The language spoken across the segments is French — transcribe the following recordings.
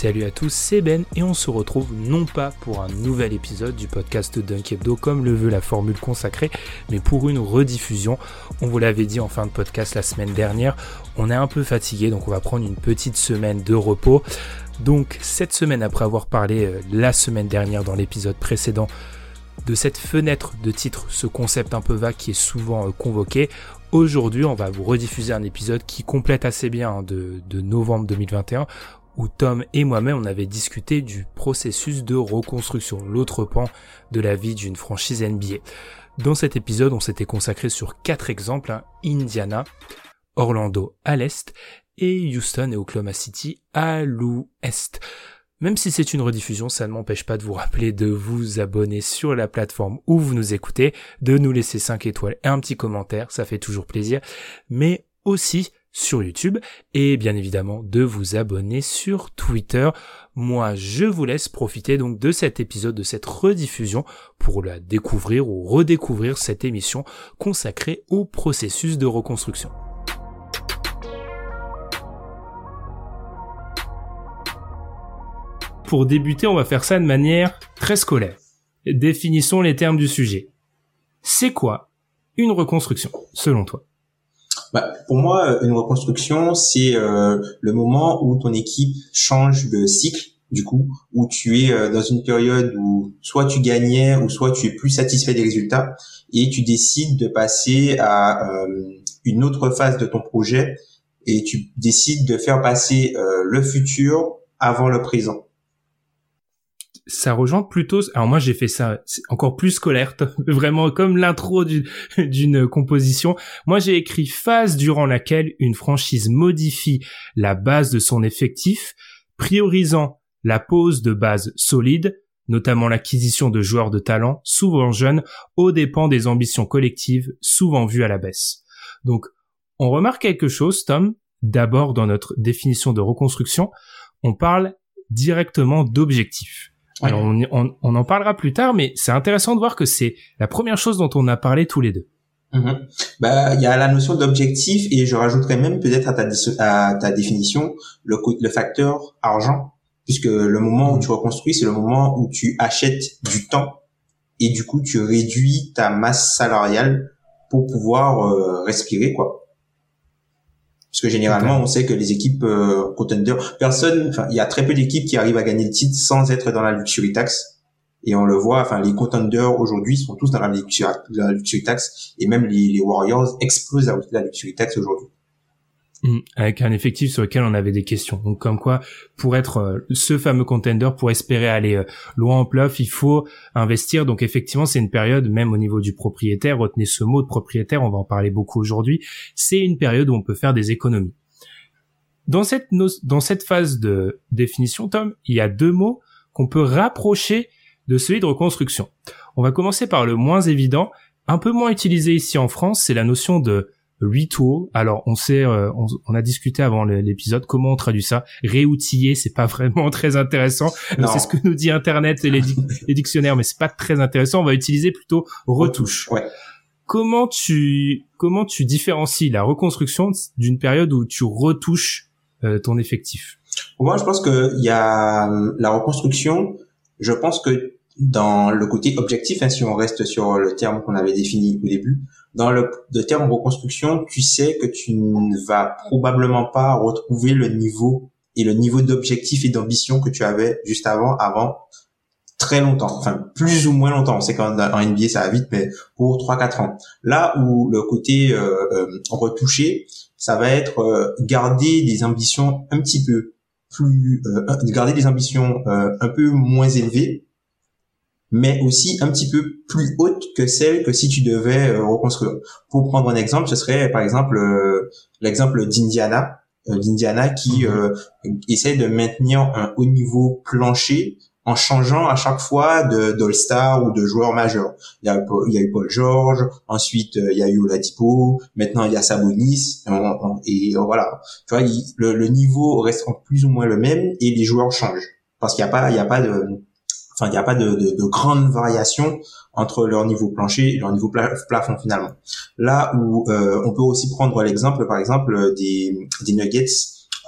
Salut à tous, c'est Ben et on se retrouve non pas pour un nouvel épisode du podcast Dunk Hebdo comme le veut la formule consacrée, mais pour une rediffusion. On vous l'avait dit en fin de podcast la semaine dernière, on est un peu fatigué donc on va prendre une petite semaine de repos. Donc cette semaine après avoir parlé euh, la semaine dernière dans l'épisode précédent de cette fenêtre de titre, ce concept un peu vague qui est souvent euh, convoqué, Aujourd'hui, on va vous rediffuser un épisode qui complète assez bien hein, de, de novembre 2021 où Tom et moi-même on avait discuté du processus de reconstruction, l'autre pan de la vie d'une franchise NBA. Dans cet épisode, on s'était consacré sur quatre exemples, hein. Indiana, Orlando à l'est et Houston et Oklahoma City à l'ouest. Même si c'est une rediffusion, ça ne m'empêche pas de vous rappeler de vous abonner sur la plateforme où vous nous écoutez, de nous laisser 5 étoiles et un petit commentaire, ça fait toujours plaisir, mais aussi sur YouTube et bien évidemment de vous abonner sur Twitter. Moi, je vous laisse profiter donc de cet épisode, de cette rediffusion pour la découvrir ou redécouvrir cette émission consacrée au processus de reconstruction. Pour débuter, on va faire ça de manière très scolaire. Définissons les termes du sujet. C'est quoi une reconstruction, selon toi? Bah, pour moi, une reconstruction, c'est euh, le moment où ton équipe change de cycle, du coup, où tu es euh, dans une période où soit tu gagnais ou soit tu es plus satisfait des résultats et tu décides de passer à euh, une autre phase de ton projet et tu décides de faire passer le futur avant le présent ça rejoint plutôt. Alors moi j'ai fait ça encore plus scolaire, vraiment comme l'intro d'une composition. Moi j'ai écrit phase durant laquelle une franchise modifie la base de son effectif, priorisant la pose de base solide, notamment l'acquisition de joueurs de talent, souvent jeunes, aux dépens des ambitions collectives, souvent vues à la baisse. Donc on remarque quelque chose, Tom. D'abord dans notre définition de reconstruction, on parle directement d'objectifs. Alors on, en parlera plus tard, mais c'est intéressant de voir que c'est la première chose dont on a parlé tous les deux. Mm-hmm. Bah, il y a la notion d'objectif et je rajouterais même peut-être à ta, à ta définition le, le facteur argent, puisque le moment où mm. tu reconstruis, c'est le moment où tu achètes du temps et du coup tu réduis ta masse salariale pour pouvoir euh, respirer quoi. Parce que généralement, on sait que les équipes euh, contender, personne, enfin, il y a très peu d'équipes qui arrivent à gagner le titre sans être dans la luxury tax. Et on le voit, enfin, les contenders aujourd'hui sont tous dans la luxury, la luxury tax, et même les, les Warriors explosent la, la luxury tax aujourd'hui. Mm. avec un effectif sur lequel on avait des questions. Donc comme quoi, pour être euh, ce fameux contender, pour espérer aller euh, loin en playoff, il faut investir. Donc effectivement, c'est une période, même au niveau du propriétaire, retenez ce mot de propriétaire, on va en parler beaucoup aujourd'hui, c'est une période où on peut faire des économies. Dans cette, dans cette phase de définition, Tom, il y a deux mots qu'on peut rapprocher de celui de reconstruction. On va commencer par le moins évident, un peu moins utilisé ici en France, c'est la notion de retool. Alors on sait, euh, on, a discuté avant l'épisode comment on traduit ça. Réoutiller, c'est pas vraiment très intéressant. C'est ce que nous dit Internet et les, dictionnaires, mais c'est pas très intéressant. On va utiliser plutôt retouche. Ouais. Comment tu comment tu différencies la reconstruction d'une période où tu retouches euh, ton effectif? Moi, je pense que il y a euh, la reconstruction. Je pense que dans le côté objectif, hein, si on reste sur le terme qu'on avait défini au début, dans le, terme reconstruction, tu sais que tu ne vas probablement pas retrouver le niveau et le niveau d'objectif et d'ambition que tu avais juste avant, avant très longtemps, enfin plus ou moins longtemps. C'est quand en NBA ça va vite, mais pour 3-4 ans. Là où le côté euh, euh, retouché, ça va être garder des ambitions un petit peu plus, garder des ambitions un peu moins élevées, mais aussi un petit peu plus hautes que celles que si tu devais reconstruire. Pour prendre un exemple, ce serait par exemple l'exemple d'Indiana, d'Indiana qui mhm. essaie de maintenir un haut niveau plancher en changeant à chaque fois de d'All-Star ou de joueurs majeurs. Il y a, il y a eu Paul George, ensuite euh, il y a eu Oladipo, maintenant il y a Sabonis, et, voilà. Tu vois, le, le, niveau reste plus ou moins le même et les joueurs changent parce qu'il n'y a pas, il y a pas de, enfin il n'y a pas de, de, de grandes variations entre leur niveau plancher et leur niveau plafond finalement. Là où euh, on peut aussi prendre l'exemple, par exemple, des, des Nuggets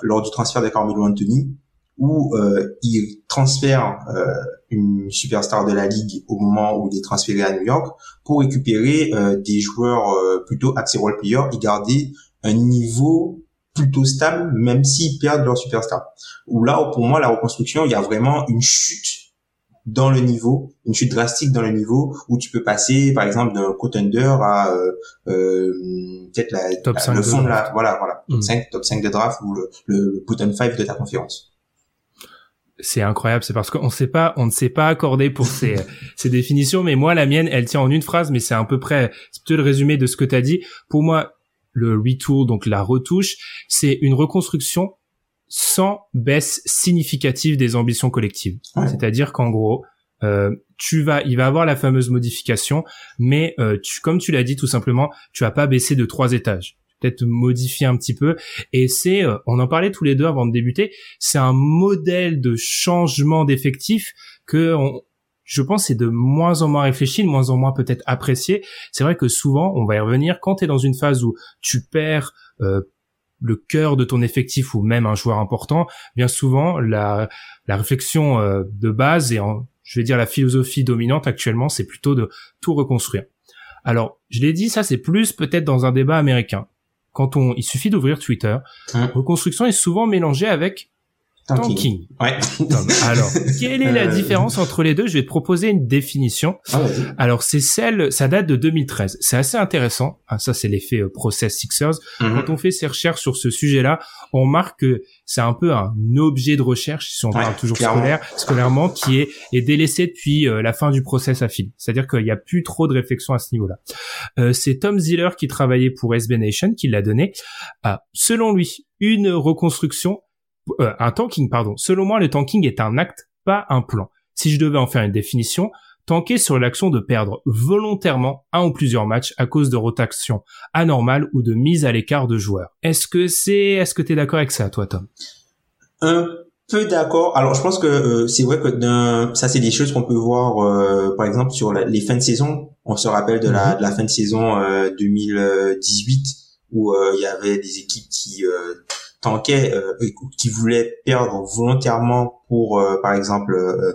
lors du transfert de Carmelo Anthony, où euh, il transfère euh, une superstar de la ligue au moment où il est transféré à New York pour récupérer euh, des joueurs euh, plutôt axés role player et garder un niveau plutôt stable même s'ils perdent leur superstar. Où là, pour moi, la reconstruction, il y a vraiment une chute dans le niveau, une chute drastique dans le niveau où tu peux passer par exemple d'un contender à euh, euh, peut-être la, top 5 le fond de la voilà voilà top 5 mm. top 5 de draft ou le, le, le 5 de ta conférence c'est incroyable, c'est parce qu'on sait pas, on ne s'est pas accordé pour ces, ces définitions, mais moi la mienne, elle tient en une phrase, mais c'est à peu près, c'est plutôt le résumé de ce que tu as dit. Pour moi, le retour, donc la retouche, c'est une reconstruction sans baisse significative des ambitions collectives. C'est-à-dire qu'en gros, euh, tu vas, il va avoir la fameuse modification, mais euh, tu, comme tu l'as dit tout simplement, tu vas pas baisser de trois étages peut-être modifier un petit peu. Et c'est, euh, on en parlait tous les deux avant de débuter, c'est un modèle de changement d'effectif que je pense c'est de moins en moins réfléchi, de moins en moins peut-être apprécié. C'est vrai que souvent, on va y revenir, quand tu es dans une phase où tu perds euh, le cœur de ton effectif ou même un joueur important, bien souvent la, la réflexion euh, de base et en, je vais dire la philosophie dominante actuellement, c'est plutôt de tout reconstruire. Alors, je l'ai dit, ça c'est plus peut-être dans un débat américain quand on, il suffit d'ouvrir Twitter, hein? reconstruction est souvent mélangée avec tanking. Ouais. Alors, quelle est la euh. différence entre les deux? Je vais te proposer une définition. Ah, Alors, c'est celle, ça date de 2013. C'est assez intéressant. Ah, ça, c'est l'effet euh, Process Sixers. Mhm. Quand on fait ses recherches sur ce sujet-là, on remarque que c'est un peu un objet de recherche, si on parle toujours scolaire, scolairement, qui est, est délaissé depuis euh, la fin du process à fil. C'est-à-dire qu'il n'y a plus trop de réflexion à ce niveau-là. c'est Tom Ziller qui travaillait pour SB Nation qui l'a donné. Ah, selon lui, une reconstruction euh, un tanking, pardon. Selon moi, le tanking est un acte, pas un plan. Si je devais en faire une définition, tanker sur l'action de perdre volontairement un ou plusieurs matchs à cause de rotation anormale ou de mise à l'écart de joueurs. Est-ce que c'est, est-ce que t'es d'accord avec ça, toi, Tom? Un peu d'accord. Alors, je pense que euh, c'est vrai que ça, c'est des choses qu'on peut voir, euh, par exemple, sur les fins de saison. On se rappelle de, la, mhm. fin de saison 2018 où il y avait des équipes qui tanquait, euh, qui voulait perdre volontairement pour, euh, par exemple, euh,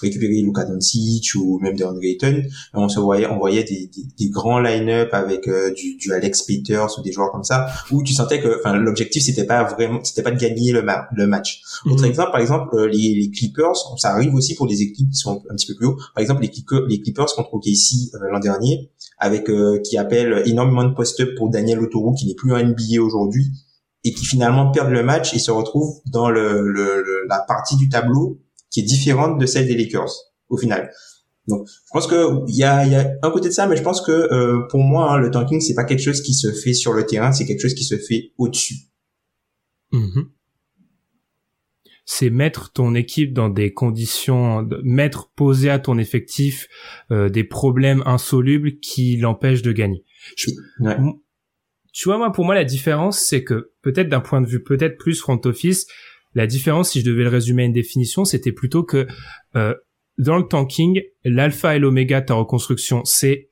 récupérer Luka Doncic ou même DeAndre Ayton, on se voyait, on voyait des, des, grands line-up avec du, du, Alex Peters ou des joueurs comme ça, où tu sentais que, enfin, l'objectif c'était pas vraiment, c'était pas de gagner le, le match. Mhm. Autre exemple, par exemple, les, les, Clippers, ça arrive aussi pour des équipes qui sont un petit peu plus haut. Par exemple, les, les Clippers contre OKC l'an dernier, avec qui appelle énormément de post-up pour Daniel Otoro, qui n'est plus en NBA aujourd'hui et qui finalement perdent le match et se retrouvent dans le, le, la partie du tableau qui est différente de celle des Lakers au final. Donc, je pense que il y a, y a un côté de ça, mais je pense que euh, pour moi, hein, le tanking c'est pas quelque chose qui se fait sur le terrain, c'est quelque chose qui se fait au-dessus. Mm-hmm. C'est mettre ton équipe dans des conditions, mettre poser à ton effectif euh, des problèmes insolubles qui l'empêchent de gagner. Je, tu vois, moi, pour moi, la différence, c'est que peut-être d'un point de vue peut-être plus front office, la différence, si je devais le résumer à une définition, c'était plutôt que euh, dans le tanking, l'alpha et l'oméga de ta reconstruction, c'est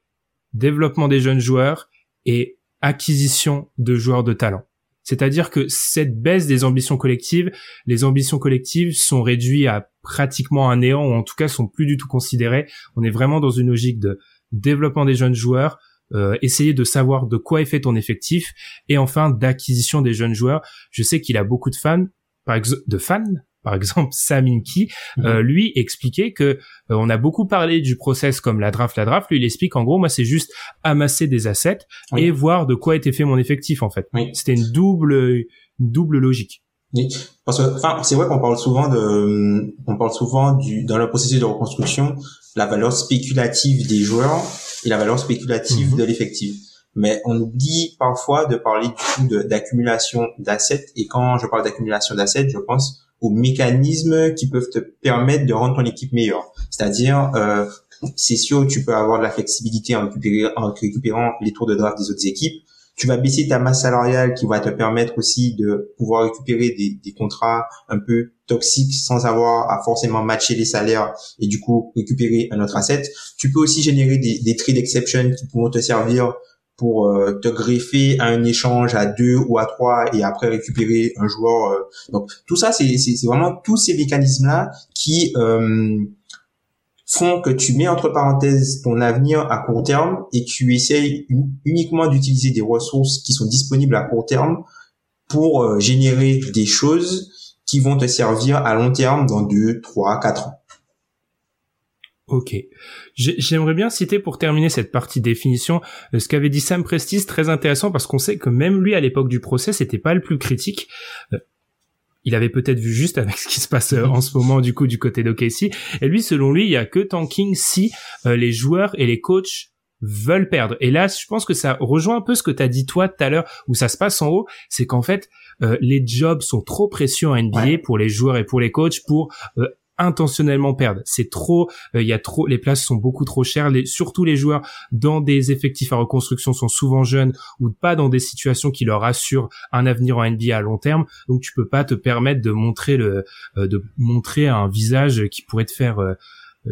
développement des jeunes joueurs et acquisition de joueurs de talent. C'est-à-dire que cette baisse des ambitions collectives, les ambitions collectives sont réduites à pratiquement un néant, ou en tout cas sont plus du tout considérées. On est vraiment dans une logique de développement des jeunes joueurs, euh, essayer de savoir de quoi est fait ton effectif et enfin d'acquisition des jeunes joueurs. Je sais qu'il a beaucoup de fans, par exemple, de fans, par exemple Saminki, mhm. euh, lui expliquait que euh, on a beaucoup parlé du process comme la draft, la draft. Lui, il explique en gros, moi, c'est juste amasser des assets et voir de quoi était fait mon effectif en fait. C'était une double, double logique. Oui, parce que, enfin, c'est vrai qu'on parle souvent de, on parle souvent du, dans le processus de reconstruction, la valeur spéculative des joueurs et la valeur spéculative mhm. de l'effectif mais on oublie parfois de parler du coup d'accumulation d'assets. Et quand je parle d'accumulation d'assets, je pense aux mécanismes qui peuvent te permettre de rendre ton équipe meilleure. C'est-à-dire, euh, c'est sûr, tu peux avoir de la flexibilité en, en récupérant les tours de draft des autres équipes. Tu vas baisser ta masse salariale qui va te permettre aussi de pouvoir récupérer des, des contrats un peu toxiques sans avoir à forcément matcher les salaires et du coup récupérer un autre asset. Tu peux aussi générer des, des trade exceptions qui pourront te servir pour euh, te greffer à un échange à deux ou à trois et après récupérer un joueur. Euh. donc tout ça, c'est vraiment tous ces mécanismes-là qui euh, font que tu mets entre parenthèses ton avenir à court terme et tu essayes uniquement d'utiliser des ressources qui sont disponibles à court terme pour générer des choses qui vont te servir à long terme dans deux, trois, quatre ans. Ok. J'aimerais bien citer pour terminer cette partie définition euh, ce qu'avait dit Sam Prestis, très intéressant parce qu'on sait que même lui à l'époque du procès c'était pas le plus critique. Euh, il avait peut-être vu juste avec ce qui se passe euh, en ce moment du coup du côté d'OKC. Et lui, selon lui, il y a que tanking si les joueurs et les coachs veulent perdre. Et là, je pense que ça rejoint un peu ce que tu as dit toi tout à l'heure, où ça se passe en haut, c'est qu'en fait, les jobs sont trop précieux en NBA pour les joueurs et pour les coachs pour intentionnellement perdre. C'est trop, il euh, y a trop, les places sont beaucoup trop chères. Les, surtout les joueurs dans des effectifs à reconstruction sont souvent jeunes ou pas dans des situations qui leur assurent un avenir en NBA à long terme. Donc tu peux pas te permettre de montrer le, euh, de montrer un visage qui pourrait te faire euh,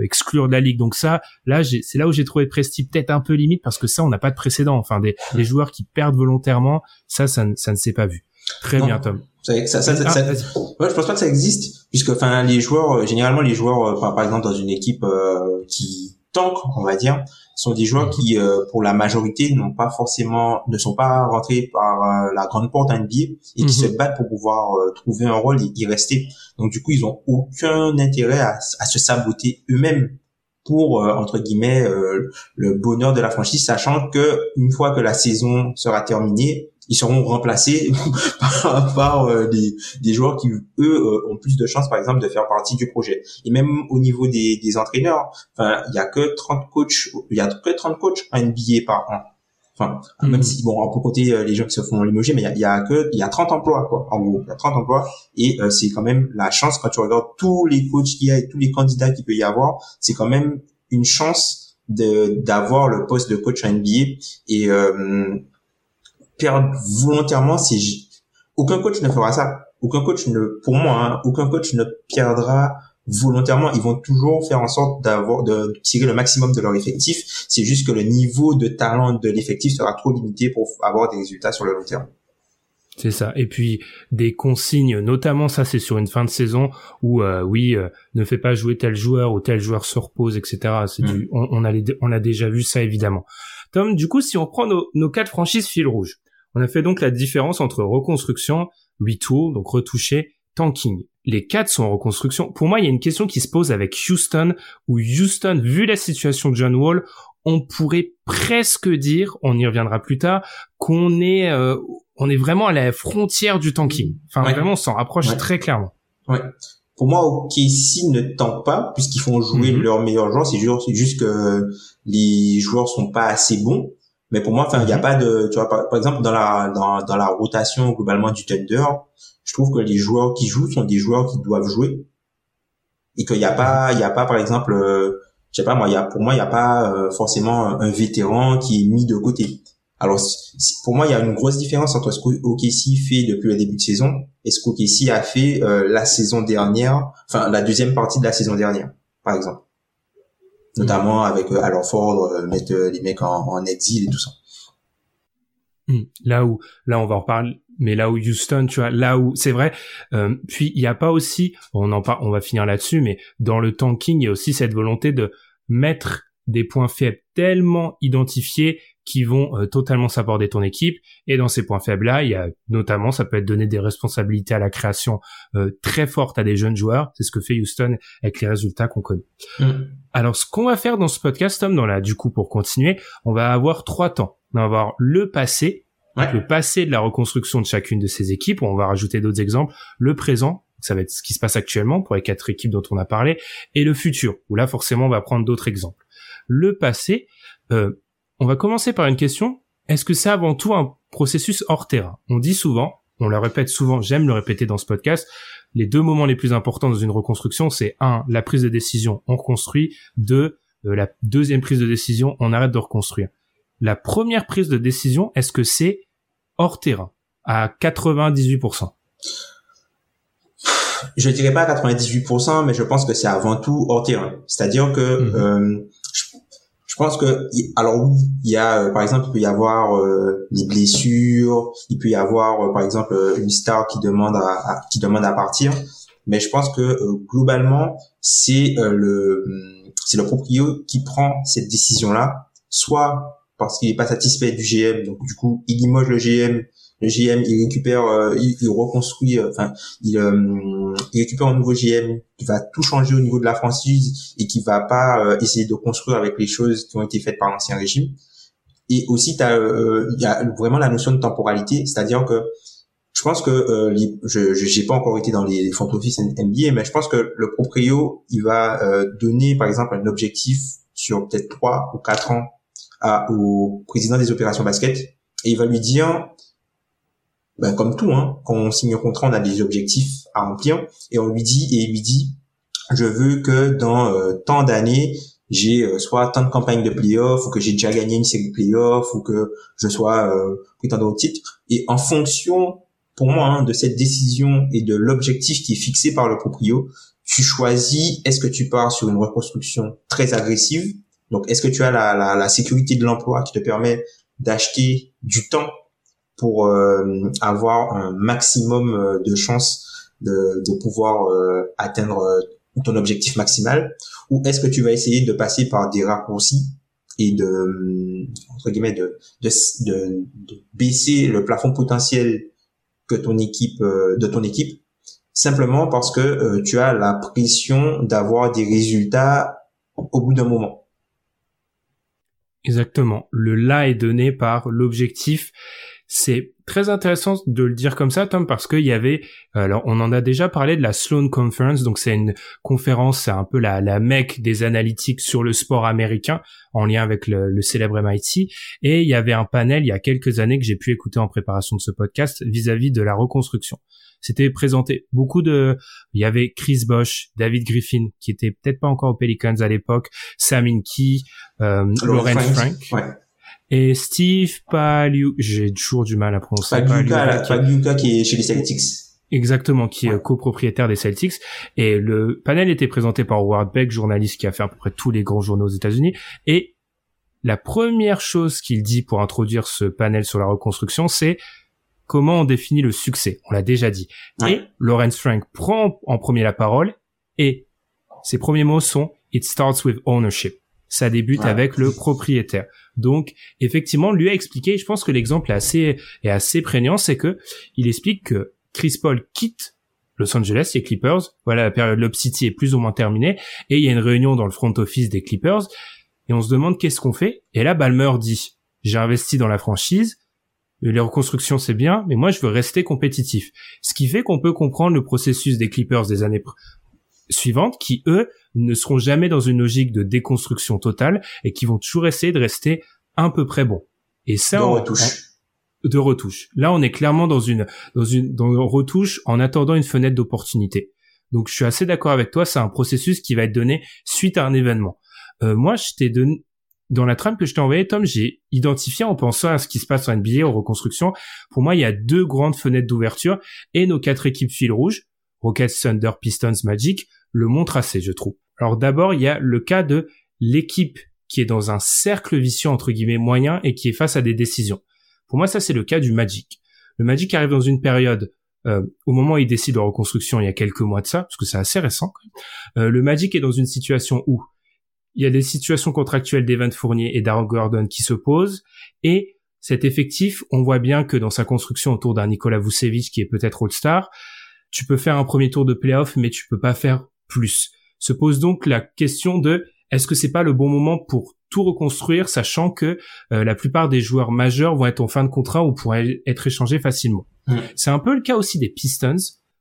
exclure de la ligue. Donc ça, là, c'est là où j'ai trouvé Presti peut-être un peu limite parce que ça, on n'a pas de précédent. Enfin, des, des joueurs qui perdent volontairement, ça, ça, ça ne s'est pas vu. Très bien, Tom. Ça, ça, ça, ah, ouais, je pense pas que ça existe, puisque enfin les joueurs, euh, généralement les joueurs, euh, par, exemple dans une équipe euh, qui tank, on va dire, sont des joueurs qui, pour la majorité, n'ont pas forcément, ne sont pas rentrés par la grande porte NBA et qui mhm. se battent pour pouvoir trouver un rôle et y rester. Donc du coup, ils ont aucun intérêt à, à se saboter eux-mêmes pour entre guillemets le bonheur de la franchise, sachant que une fois que la saison sera terminée, ils seront remplacés par, par euh, des, des, joueurs qui eux euh, ont plus de chances par exemple de faire partie du projet. Et même au niveau des, des entraîneurs enfin il y a que 30 coachs il y a que 30 coachs en NBA par an. Enfin même mhm. si bon on peut compter euh, les gens qui se font limoger mais il y a, y a que il y a 30 emplois quoi en gros. Il y a 30 emplois. Et c'est quand même la chance quand tu regardes tous les coachs qu'il y a et tous les candidats qu'il peut y avoir c'est quand même une chance de d'avoir le poste de coach en NBA et euh, perdre volontairement, c'est aucun coach ne fera ça. Aucun coach ne, pour moi, hein, aucun coach ne perdra volontairement. Ils vont toujours faire en sorte d'avoir, de tirer le maximum de leur effectif. C'est juste que le niveau de talent de l'effectif sera trop limité pour avoir des résultats sur le long terme. C'est ça. Et puis des consignes, notamment ça, c'est sur une fin de saison où euh, oui, euh, ne fais pas jouer tel joueur ou tel joueur se repose, etc. C'est mm. du, on, a on a déjà vu ça évidemment. Tom, du coup, si on prend nos, nos quatre franchises fil rouge, on a fait donc la différence entre reconstruction, retour, donc retoucher, tanking. Les quatre sont en reconstruction. Pour moi, il y a une question qui se pose avec Houston, où Houston, vu la situation de John Wall, on pourrait presque dire, on y reviendra plus tard, qu'on est, euh, on est vraiment à la frontière du tanking. Enfin, vraiment, on s'en rapproche très clairement. Ouais. Pour moi, OKC ne tank pas, puisqu'ils font jouer mhm. leurs meilleurs joueurs. C'est juste, juste que les joueurs sont pas assez bons. Mais pour moi, enfin, il n'y a mhm. pas de, tu vois, par, exemple, dans la, dans, dans la rotation globalement du Thunder, je trouve que les joueurs qui jouent sont des joueurs qui doivent jouer. Et qu'il n'y a pas, il y a pas, par exemple, euh, je sais pas, moi, il y a, pour moi, il n'y a pas euh, forcément un vétéran qui est mis de côté. Alors, pour moi, il y a une grosse différence entre ce qu'OKC fait depuis le début de saison et ce qu'OKC a fait euh, la saison dernière, enfin, la deuxième partie de la saison dernière, par exemple notamment avec euh, alors Ford euh, mettre euh, les mecs en, exil et tout ça. Hmm. Là où, là on va en reparler, mais là où Houston, tu vois, là où c'est vrai. puis il n'y a pas aussi, on en parle, on va finir là-dessus, mais dans le tanking, il y a aussi cette volonté de mettre des points faibles tellement identifiés qui vont euh, totalement s'aborder ton équipe. Et dans ces points faibles-là, il y a notamment, ça peut être donner des responsabilités à la création euh, très fortes à des jeunes joueurs. C'est ce que fait Houston avec les résultats qu'on connaît. Mm. Alors, ce qu'on va faire dans ce podcast, Tom, dans la, du coup, pour continuer, on va avoir trois temps. On va avoir le passé, le passé de la reconstruction de chacune de ces équipes. On va rajouter d'autres exemples. Le présent, ça va être ce qui se passe actuellement pour les quatre équipes dont on a parlé, et le futur, où là forcément on va prendre d'autres exemples. Le passé, euh, on va commencer par une question. Est-ce que c'est avant tout un processus hors terrain? On dit souvent, on le répète souvent, j'aime le répéter dans ce podcast, les deux moments les plus importants dans une reconstruction, c'est un, la prise de décision, on reconstruit, deux, euh, la deuxième prise de décision, on arrête de reconstruire. La première prise de décision, est-ce que c'est hors terrain à 98% Je dirais pas à 98%, mais je pense que c'est avant tout hors terrain. C'est-à-dire que mhm. euh, je pense que alors oui, il y a euh, par exemple il peut y avoir euh, des blessures, il peut y avoir euh, par exemple une star qui demande à, qui demande à partir, mais je pense que globalement c'est le c'est le propriétaire qui prend cette décision là, soit parce qu'il est pas satisfait du GM, donc du coup il limoge le GM le GM il récupère euh, il, reconstruit euh, enfin il, euh, il récupère un nouveau GM qui va tout changer au niveau de la franchise et qui va pas essayer de construire avec les choses qui ont été faites par l'ancien régime. Et aussi il y a vraiment la notion de temporalité c'est-à-dire que je pense que je j'ai pas encore été dans les front office NBA mais je pense que le proprio il va donner par exemple un objectif sur peut-être trois ou quatre ans à, au président des opérations basket et il va lui dire ben, comme tout, hein, quand on signe un contrat, on a des objectifs à remplir et on lui dit et il lui dit, je veux que dans euh, tant d'années, j'ai euh, soit tant de campagnes de playoffs ou que j'ai déjà gagné une série de playoffs ou que je sois euh, prétendant au titre. Et en fonction, pour moi, hein, de cette décision et de l'objectif qui est fixé par le proprio, tu choisis est-ce que tu pars sur une reconstruction très agressive. Donc, est-ce que tu as la, la, la sécurité de l'emploi qui te permet d'acheter du temps pour euh, avoir un maximum euh, de chances de, de pouvoir euh, atteindre ton objectif maximal ou est-ce que tu vas essayer de passer par des raccourcis et de entre guillemets de de, de, de baisser le plafond potentiel que ton équipe de ton équipe? Simplement parce que tu as la pression d'avoir des résultats au bout d'un moment. Exactement. Le là est donné par l'objectif c'est très intéressant de le dire comme ça, Tom, parce qu'il y avait, alors on en a déjà parlé de la Sloan Conference, donc c'est une conférence, c'est un peu la, la mecque des analytiques sur le sport américain, en lien avec le, célèbre MIT, et il y avait un panel il y a quelques années que j'ai pu écouter en préparation de ce podcast vis-à-vis de la reconstruction. C'était présenté. Beaucoup de, il y avait Chris Bosch, David Griffin, qui était peut-être pas encore aux Pelicans à l'époque, Sam Inky, euh, Lawrence Frank et Steve Paliu, j'ai toujours du mal à prononcer. Pagliuca, qui est chez les Celtics. Exactement, qui est copropriétaire des Celtics. Et le panel était présenté par Howard Beck, journaliste qui a fait à peu près tous les grands journaux aux États-Unis. Et la première chose qu'il dit pour introduire ce panel sur la reconstruction, c'est comment on définit le succès. On l'a déjà dit. Et Lawrence Frank prend en premier la parole et ses premiers mots sont It starts with ownership. Ça débute avec le propriétaire. Donc, effectivement, lui a expliqué, je pense que l'exemple est assez, est assez prégnant, c'est que il explique que Chris Paul quitte Los Angeles, les Clippers. Voilà, la période Lob City est plus ou moins terminée. Et il y a une réunion dans le front office des Clippers. Et on se demande qu'est-ce qu'on fait. Et là, Balmer dit, j'ai investi dans la franchise. Les reconstructions, c'est bien, mais moi, je veux rester compétitif. Ce qui fait qu'on peut comprendre le processus des Clippers des années suivantes, qui, eux, ne seront jamais dans une logique de déconstruction totale et qui vont toujours essayer de rester un peu près bons. Et ça, de retouche. de retouche. Là, on est clairement dans une dans une dans une retouche en attendant une fenêtre d'opportunité. Donc, je suis assez d'accord avec toi. C'est un processus qui va être donné suite à un événement. Euh, moi, je t'ai donné dans la trame que je t'ai envoyée, Tom, j'ai identifié en pensant à ce qui se passe en NBA, aux reconstructions. Pour moi, il y a deux grandes fenêtres d'ouverture et nos quatre équipes fil rouge, Rockets, Thunder, Pistons, Magic, le montrent assez, je trouve. Alors d'abord, il y a le cas de l'équipe qui est dans un cercle vicieux entre guillemets moyen et qui est face à des décisions. Pour moi, ça c'est le cas du Magic. Le Magic arrive dans une période euh, au moment où il décide de reconstruction, il y a quelques mois de ça, parce que c'est assez récent. Euh, le Magic est dans une situation où il y a des situations contractuelles d'Evan Fournier et d'Aaron Gordon qui se posent et cet effectif, on voit bien que dans sa construction autour d'un Nikola Vucevic qui est peut-être All-Star, tu peux faire un premier tour de playoff mais tu peux pas faire plus. Se pose donc la question de est-ce que c'est pas le bon moment pour tout reconstruire, sachant que euh, la plupart des joueurs majeurs vont être en fin de contrat ou pourraient être échangés facilement. Mm. C'est un peu le cas aussi des Pistons.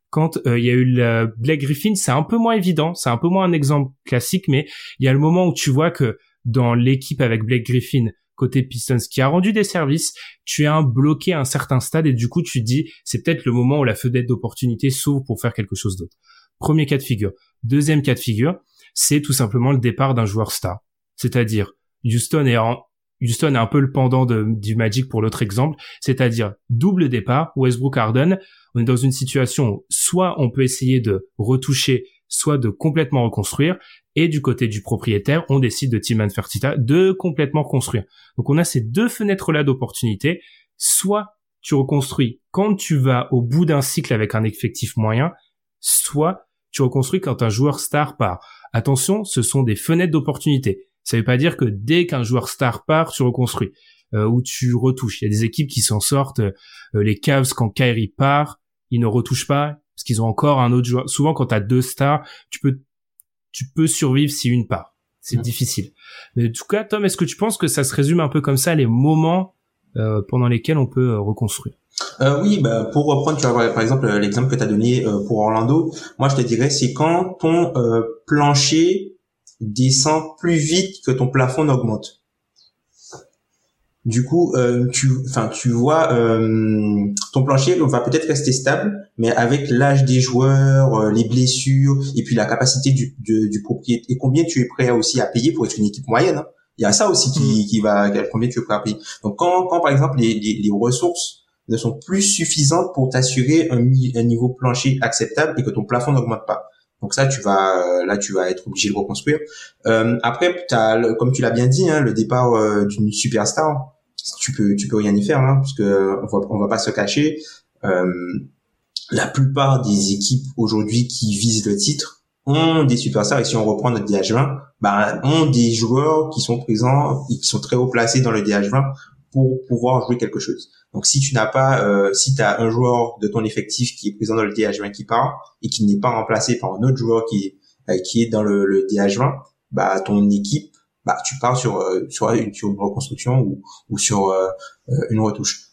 Quand euh, il y a eu le Blake Griffin, c'est un peu moins évident, c'est un peu moins un exemple classique, mais il y a le moment où tu vois que dans l'équipe avec Blake Griffin, côté Pistons, qui a rendu des services, tu es un bloqué à un certain stade et du coup tu dis c'est peut-être le moment où la fenêtre d'opportunité s'ouvre pour faire quelque chose d'autre. Premier cas de figure. Deuxième cas de figure, c'est tout simplement le départ d'un joueur star. C'est-à-dire, Houston est en, Houston est un peu le pendant de, du Magic pour l'autre exemple, c'est-à-dire double départ, Westbrook Harden, on est dans une situation où soit on peut essayer de retoucher, soit de complètement reconstruire, et du côté du propriétaire, on décide de Tillman Fertitta de complètement construire. Donc on a ces deux fenêtres-là d'opportunité, soit tu reconstruis quand tu vas au bout d'un cycle avec un effectif moyen, soit tu reconstruis quand un joueur star part. Attention, ce sont des fenêtres d'opportunité. Ça veut pas dire que dès qu'un joueur star part, tu reconstruis euh, ou tu retouches. Il y a des équipes qui s'en sortent. Euh, les Cavs, quand Kyrie part, ils ne retouchent pas parce qu'ils ont encore un autre joueur. Souvent, quand tu as deux stars, tu peux tu peux survivre si une part. C'est difficile. Mais en tout cas, Tom, est-ce que tu penses que ça se résume un peu comme ça les moments euh, pendant lesquels on peut reconstruire? Euh, oui, bah, pour reprendre, tu vois, par exemple, l'exemple que tu as donné euh, pour Orlando, moi je te dirais, c'est quand ton euh, plancher descend plus vite que ton plafond n'augmente. Du coup, euh, tu, enfin, tu vois, ton plancher va peut-être rester stable, mais avec l'âge des joueurs, les blessures, et puis la capacité du, du, propriétaire, et combien tu es prêt aussi à payer pour être une équipe moyenne. Hein. Il y a ça aussi qui, mm. qui va, combien tu es prêt à payer. Donc, quand, quand par exemple les, les, les ressources ne sont plus suffisantes pour t'assurer un, niveau plancher acceptable et que ton plafond n'augmente pas. Donc ça, tu vas euh, là, tu vas être obligé de reconstruire. Euh, après, as, comme tu l'as bien dit, hein, le départ euh, d'une superstar, tu peux, tu peux rien y faire, hein, parce que on va, on va pas se cacher. Euh, la plupart des équipes aujourd'hui qui visent le titre ont des superstars. Et si on reprend notre DH20, bah, ont des joueurs qui sont présents et qui sont très haut placés dans le DH20 pour pouvoir jouer quelque chose. Donc si tu n'as pas, euh, si tu as un joueur de ton effectif qui est présent dans le DH20 qui part et qui n'est pas remplacé par un autre joueur qui euh, qui est dans le, le, DH20, bah ton équipe, bah tu pars sur euh, sur, une, reconstruction ou, ou sur euh, une retouche.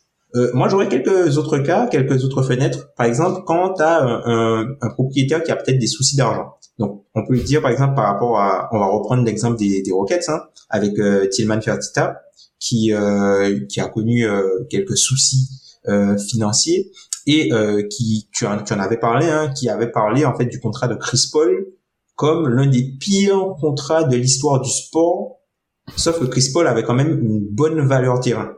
moi j'aurais quelques autres cas, quelques autres fenêtres. Par exemple, quand tu as un, un, propriétaire qui a peut-être des soucis d'argent. Donc on peut le dire par exemple par rapport à, on va reprendre l'exemple des, des Rockets hein, avec Tillman Fertitta qui euh, qui a connu euh, quelques soucis euh, financiers et qui tu en, tu en avais parlé hein, qui avait parlé en fait du contrat de Chris Paul comme l'un des pires contrats de l'histoire du sport sauf que Chris Paul avait quand même une bonne valeur terrain.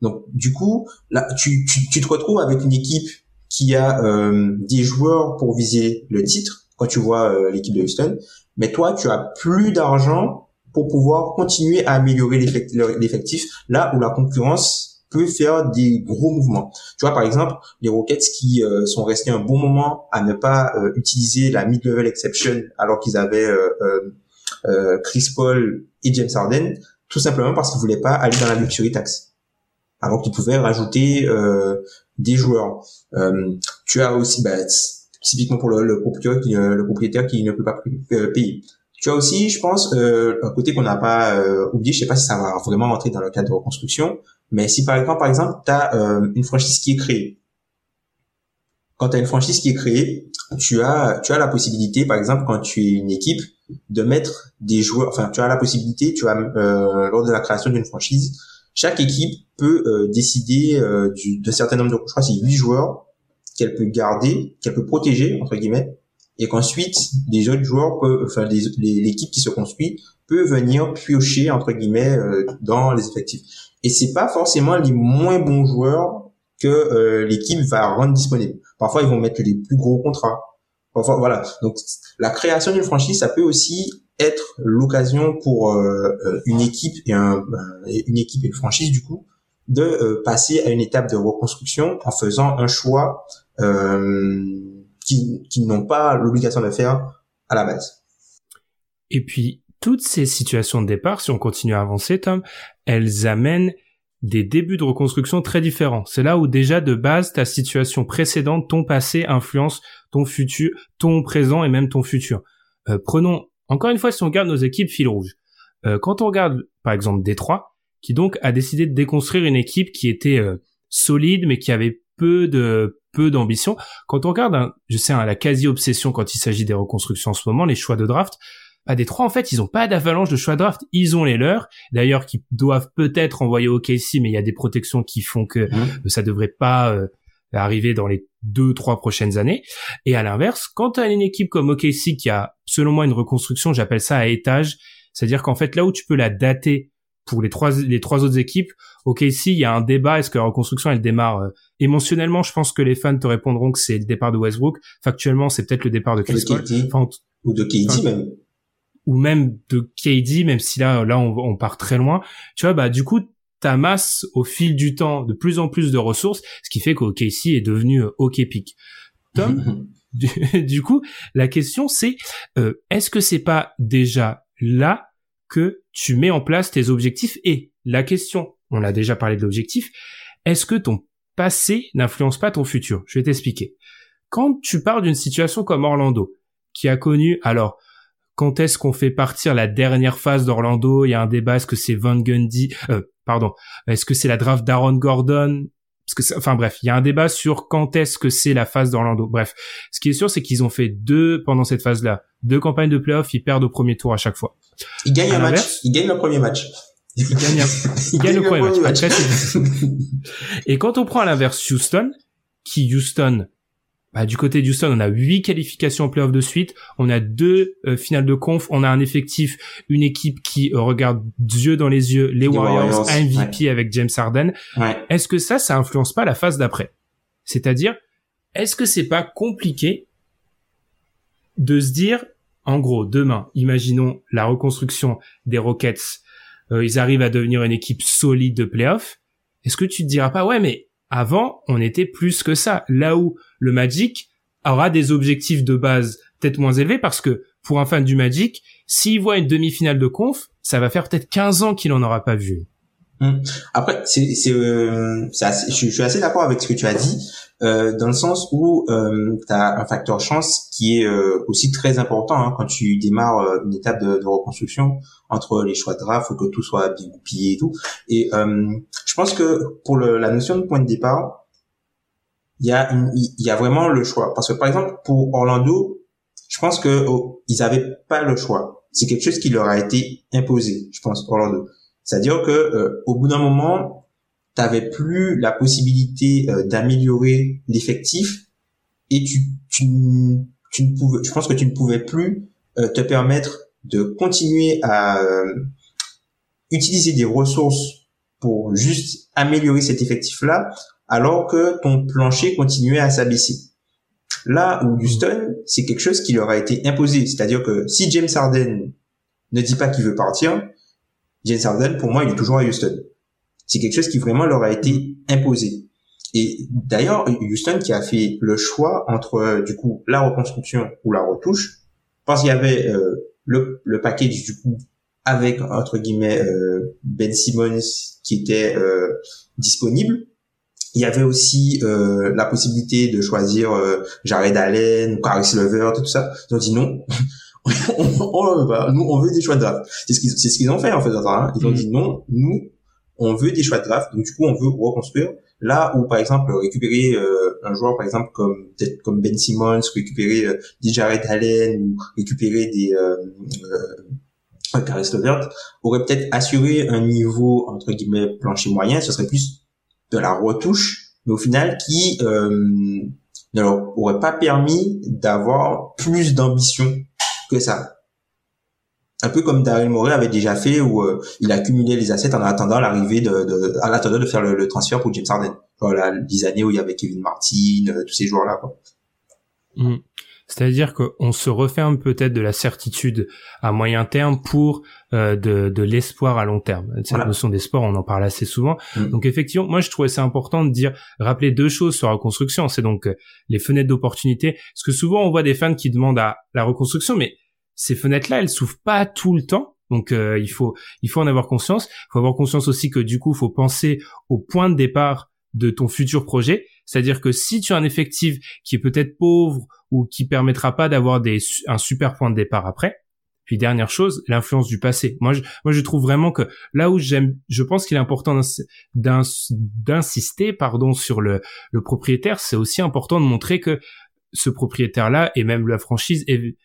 Donc du coup là tu, tu, tu te retrouves avec une équipe qui a euh, des joueurs pour viser le titre quand tu vois l'équipe de Houston mais toi tu as plus d'argent pour pouvoir continuer à améliorer l'effectif là où la concurrence peut faire des gros mouvements. Tu vois, par exemple, les Rockets qui euh, sont restés un bon moment à ne pas euh, utiliser la mid-level exception alors qu'ils avaient euh, Chris Paul et James Harden, tout simplement parce qu'ils voulaient pas aller dans la luxury tax. Alors qu'ils pouvaient rajouter des joueurs. tu as aussi, bah, typiquement pour le, le propriétaire qui ne peut pas payer. Tu as aussi, je pense, euh, un côté qu'on n'a pas euh, oublié, je sais pas si ça va vraiment rentrer dans le cadre de reconstruction, mais si par exemple, par exemple, tu as euh, une franchise qui est créée. Quand tu as une franchise qui est créée, tu as tu as la possibilité, par exemple, quand tu es une équipe, de mettre des joueurs, enfin, tu as la possibilité, tu as euh, lors de la création d'une franchise, chaque équipe peut euh, décider du, de certain nombre de, je crois, c'est 8 joueurs qu'elle peut garder, qu'elle peut protéger entre guillemets, et qu'ensuite les autres joueurs peuvent, enfin l'équipe qui se construit peut venir piocher entre guillemets euh, dans les effectifs. Et c'est pas forcément les moins bons joueurs que euh, l'équipe va rendre disponible. Parfois ils vont mettre les plus gros contrats. Parfois voilà. Donc la création d'une franchise ça peut aussi être l'occasion pour euh, une équipe et un, une équipe et une franchise du coup de passer à une étape de reconstruction en faisant un choix euh, qui, n'ont pas l'obligation de faire à la base. Et puis, toutes ces situations de départ, si on continue à avancer, Tom, elles amènent des débuts de reconstruction très différents. C'est là où déjà de base ta situation précédente, ton passé influence ton futur, ton présent et même ton futur. Euh, prenons encore une fois si on regarde nos équipes fil rouge. Euh, quand on regarde par exemple Détroit, qui donc a décidé de déconstruire une équipe qui était euh, solide mais qui avait peu de peu d'ambition. Quand on regarde, je sais, la quasi obsession quand il s'agit des reconstructions en ce moment, les choix de draft, à Détroit, en fait, ils ont pas d'avalanche de choix de draft. Ils ont les leurs. D'ailleurs, qui doivent peut-être envoyer au KC, mais il y a des protections qui font que mmh. ça devrait pas euh, arriver dans les deux, trois prochaines années. Et à l'inverse, quand tu as une équipe comme OKC qui a, selon moi, une reconstruction, j'appelle ça à étage, c'est-à-dire qu'en fait, là où tu peux la dater pour les trois, les trois autres équipes, OKC, il y a un débat, est-ce que la reconstruction, elle démarre euh, émotionnellement, je pense que les fans te répondront que c'est le départ de Westbrook. Factuellement, c'est peut-être le départ de Chris Paul. ou de KD même ou même de KD, même si là, là, on, part très loin. Tu vois, bah, du coup, masse au fil du temps de plus en plus de ressources, ce qui fait qu'OKC est devenu euh, OK Pick. Tom, du, coup, la question c'est, euh, est-ce que c'est pas déjà là que tu mets en place tes objectifs Et la question, on a déjà parlé de l'objectif, est-ce que ton passé n'influence pas ton futur? Je vais t'expliquer. Quand tu pars d'une situation comme Orlando, qui a connu, alors, quand est-ce qu'on fait partir la dernière phase d'Orlando? Il y a un débat, est-ce que c'est Van Gundy euh, Pardon, est-ce que c'est la draft d'Aaron Gordon? Parce que enfin bref, il y a un débat sur quand est-ce que c'est la phase d'Orlando. Bref, ce qui est sûr, c'est qu'ils ont fait deux pendant cette phase-là, deux campagnes de playoffs, ils perdent au premier tour à chaque fois. Ils gagnent un match, ils gagnent le premier match. Ils gagnent, ils gagnent le premier match. Et quand on prend à l'inverse Houston, qui Houston bah, du côté d'Houston, on a huit qualifications en playoff de suite, on a deux euh, finales de conf, on a un effectif, une équipe qui euh, regarde Dieu dans les yeux, les, Warriors, MVP avec James Harden. Est-ce que ça, ça influence pas la phase d'après? C'est-à-dire, est-ce que c'est pas compliqué de se dire, en gros, demain, imaginons la reconstruction des Rockets, euh, ils arrivent à devenir une équipe solide de playoff. Est-ce que tu te diras pas, ouais, mais avant, on était plus que ça. Là où le Magic aura des objectifs de base peut-être moins élevés parce que pour un fan du Magic, s'il voit une demi-finale de conf, ça va faire peut-être 15 ans qu'il en aura pas vu. Hum. Après, c'est, c'est, euh, je, suis assez d'accord avec ce que tu as dit, euh, dans le sens où euh, tu as un facteur chance qui est euh, aussi très important hein, quand tu démarres euh, une étape de, reconstruction entre les choix de draft, faut que tout soit bien goupillé et tout. Et euh, je pense que pour le, la notion de point de départ, il y a il y a vraiment le choix parce que par exemple pour Orlando, je pense que oh, ils avaient pas le choix. C'est quelque chose qui leur a été imposé, je pense Orlando. C'est-à-dire que euh, au bout d'un moment, tu n'avais plus la possibilité euh, d'améliorer l'effectif et tu, tu, tu ne pouvais, je pense que tu ne pouvais plus euh, te permettre de continuer à utiliser des ressources pour juste améliorer cet effectif-là, alors que ton plancher continuait à s'abaisser. Là où Houston, c'est quelque chose qui leur a été imposé. C'est-à-dire que si James Harden ne dit pas qu'il veut partir, James Harden, pour moi, il est toujours à Houston. C'est quelque chose qui vraiment leur a été imposé. Et d'ailleurs, Houston qui a fait le choix entre euh, du coup la reconstruction ou la retouche, parce qu'il y avait euh, le, le package du coup avec entre guillemets euh, Ben Simmons qui était disponible. Il y avait aussi la possibilité de choisir Jared Allen, Caris Lever, tout ça. Ils ont dit non, on, bah, nous, on veut des choix de draft. C'est ce qu'ils, c'est ce qu'ils ont fait, en fait, hein. Ils ont mm. dit non, nous, on veut des choix de draft. Donc, du coup, on veut reconstruire. Là où, par exemple, récupérer euh, un joueur, par exemple, comme peut-être comme Ben Simmons, récupérer euh, des Jared Allen ou récupérer des euh, euh, Caris Levert, aurait peut-être assuré un niveau, entre guillemets, plancher moyen. Ce serait plus de la retouche, mais au final, qui euh, ne leur aurait pas permis d'avoir plus d'ambition que ça. Un peu comme Daryl Morey avait déjà fait où euh, il accumulait les assets en attendant l'arrivée de, de, en attendant de faire le, transfert pour James Harden. Voilà, les années où il y avait Kevin Martin, euh, tous ces joueurs-là, quoi. Mmh. C'est-à-dire qu'on se referme peut-être de la certitude à moyen terme pour euh, de, de l'espoir à long terme. Cette notion d'espoir, on en parle assez souvent. Mmh. Donc effectivement, moi je trouvais c'est important de dire, rappeler deux choses sur la reconstruction. C'est donc les fenêtres d'opportunité. Parce que souvent on voit des fans qui demandent à la reconstruction, mais ces fenêtres-là, elles s'ouvrent pas tout le temps. Donc euh, il faut il faut en avoir conscience. Il faut avoir conscience aussi que du coup, il faut penser au point de départ de ton futur projet. C'est-à-dire que si tu as un effectif qui est peut-être pauvre ou qui permettra pas d'avoir des un super point de départ après. Puis dernière chose, l'influence du passé. Moi, je, moi, je trouve vraiment que là où j'aime, je pense qu'il est important d'insister, pardon, sur le, le propriétaire. C'est aussi important de montrer que ce propriétaire-là et même la franchise est,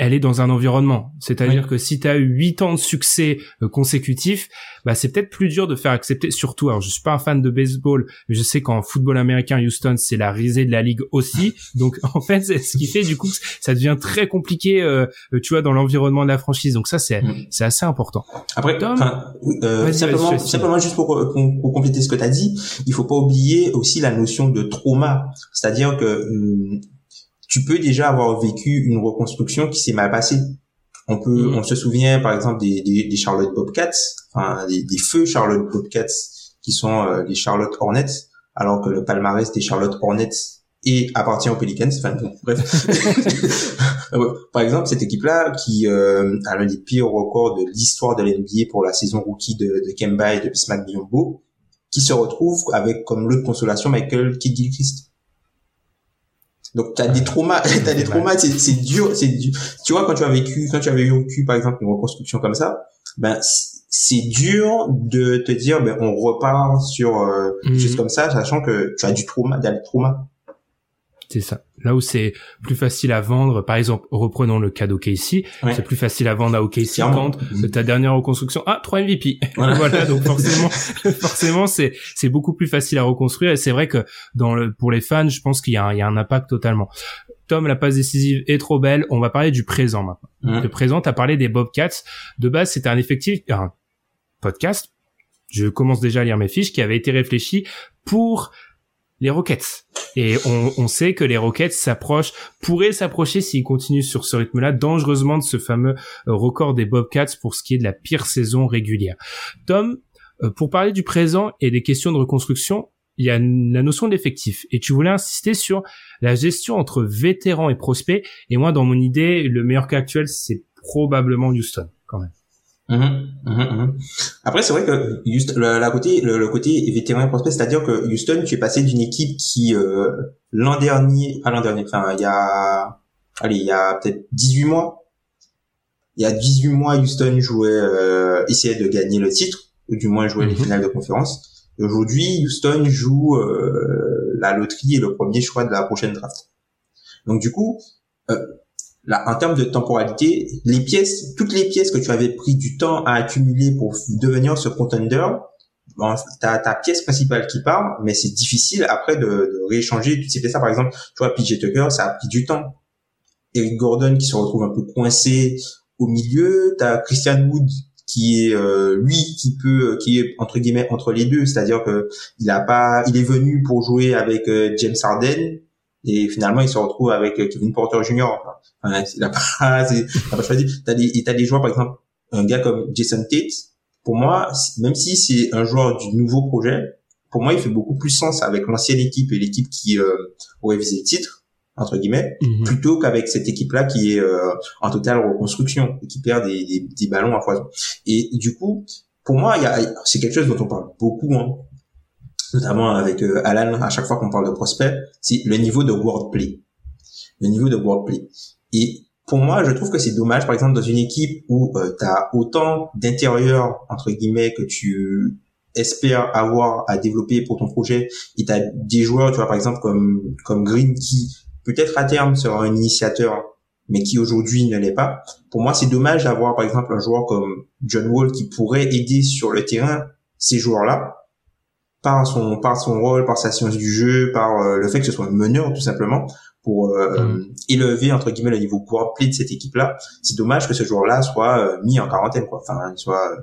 elle est dans un environnement. C'est-à-dire que si tu as eu 8 ans de succès euh, consécutifs, bah c'est peut-être plus dur de faire accepter surtout alors je suis pas un fan de baseball, mais je sais qu'en football américain Houston, c'est la risée de la ligue aussi. Donc en fait, c'est ce qui fait du coup ça devient très compliqué euh, euh, tu vois dans l'environnement de la franchise. Donc ça c'est mm. c'est assez important. Après euh, simplement, simplement juste pour, pour, compléter ce que tu as dit, il faut pas oublier aussi la notion de trauma, c'est-à-dire que hum, tu peux déjà avoir vécu une reconstruction qui s'est mal passée. On peut, mm. on se souvient par exemple des, des, Charlotte Bobcats, enfin des, des, feux Charlotte Bobcats qui sont euh, les Charlotte Hornets, alors que le palmarès des Charlotte Hornets et appartient aux Pelicans. Enfin bref. par exemple, cette équipe-là qui euh, a l'un des pires records de l'histoire de l'NBA pour la saison rookie de, de Kemba et de Bismack Biyombo, qui se retrouve avec comme lot de consolation Michael Kidd-Gilchrist donc tu as des traumas, t'as des traumas, c'est c'est dur, c'est tu vois quand tu as vécu quand tu avais vécu par exemple une reconstruction comme ça, ben c'est dur de te dire ben on repart sur euh, mhm. juste comme ça sachant que tu as du trauma, des traumas. C'est ça. Là où c'est plus facile à vendre, par exemple, reprenons le cas d'OKC, c'est plus facile à vendre à OKC quand ta dernière reconstruction, ah, 3 MVP. Voilà, donc forcément, forcément, c'est, c'est beaucoup plus facile à reconstruire et c'est vrai que dans le, pour les fans, je pense qu'il y a un, il y a un impact totalement. Tom, la passe décisive est trop belle. On va parler du présent maintenant. Le présent, t'as parlé des Bobcats. De base, c'était un effectif, un podcast. Je commence déjà à lire mes fiches qui avait été réfléchi pour les Rockets. Et on, on, sait que les Rockets s'approchent, pourraient s'approcher s'ils continuent sur ce rythme-là, dangereusement de ce fameux euh, record des Bobcats pour ce qui est de la pire saison régulière. Tom, euh, pour parler du présent et des questions de reconstruction, il y a la notion d'effectif. Et tu voulais insister sur la gestion entre vétérans et prospects. Et moi, dans mon idée, le meilleur cas actuel, c'est probablement Houston, quand même. Mhm, mhm, mhm. Après, c'est vrai que le, la côté, le, côté vétéran prospect, c'est-à-dire que Houston, tu es passé d'une équipe qui euh, l'an dernier, pas l'an dernier, enfin il y a, allez, il y a peut-être 18 mois, il y a 18 mois, Houston jouait, euh, essayait de gagner le titre, ou du moins jouait les finales de conférence. Aujourd'hui, Houston joue euh, la loterie et le premier choix de la prochaine draft. Donc du coup, euh, là, en termes de temporalité, les pièces, toutes les pièces que tu avais pris du temps à accumuler pour devenir ce contender, bon, t'as ta pièce principale qui part, mais c'est difficile après de, de rééchanger toutes ces pièces-là. Par exemple, tu vois, PJ Tucker, ça a pris du temps. Eric Gordon qui se retrouve un peu coincé au milieu. T'as Christian Wood qui est euh, lui qui peut qui est entre guillemets entre les deux c'est-à-dire que il a pas il est venu pour jouer avec euh, James Harden et finalement il se retrouve avec euh, Kevin Porter Jr. Enfin, il a pas, pas choisi. T'as des, t'as des joueurs par exemple, un gars comme Jason Tate. Pour moi, même si c'est un joueur du nouveau projet, pour moi il fait beaucoup plus sens avec l'ancienne équipe et l'équipe qui euh, aurait visé le titre entre guillemets, mhm. plutôt qu'avec cette équipe-là qui est euh, en totale reconstruction et qui perd des, des, des ballons à foison. Et du coup, pour moi, c'est quelque chose dont on parle beaucoup. Hein notamment avec euh, Alan, à chaque fois qu'on parle de prospect, c'est le niveau de wordplay. Le niveau de wordplay. Et pour moi, je trouve que c'est dommage, par exemple, dans une équipe où euh, tu as autant d'intérieurs, entre guillemets, que tu espères avoir à développer pour ton projet, et tu as des joueurs, tu vois, par exemple, comme, comme Green, qui peut-être à terme sera un initiateur, mais qui aujourd'hui ne l'est pas. Pour moi, c'est dommage d'avoir, par exemple, un joueur comme John Wall qui pourrait aider sur le terrain ces joueurs-là, par son par son rôle, par sa science du jeu, par euh, le fait que ce soit un meneur tout simplement pour euh, mm. élever entre guillemets le niveau play de cette équipe-là. C'est dommage que ce joueur-là soit euh, mis en quarantaine quoi. Enfin, soit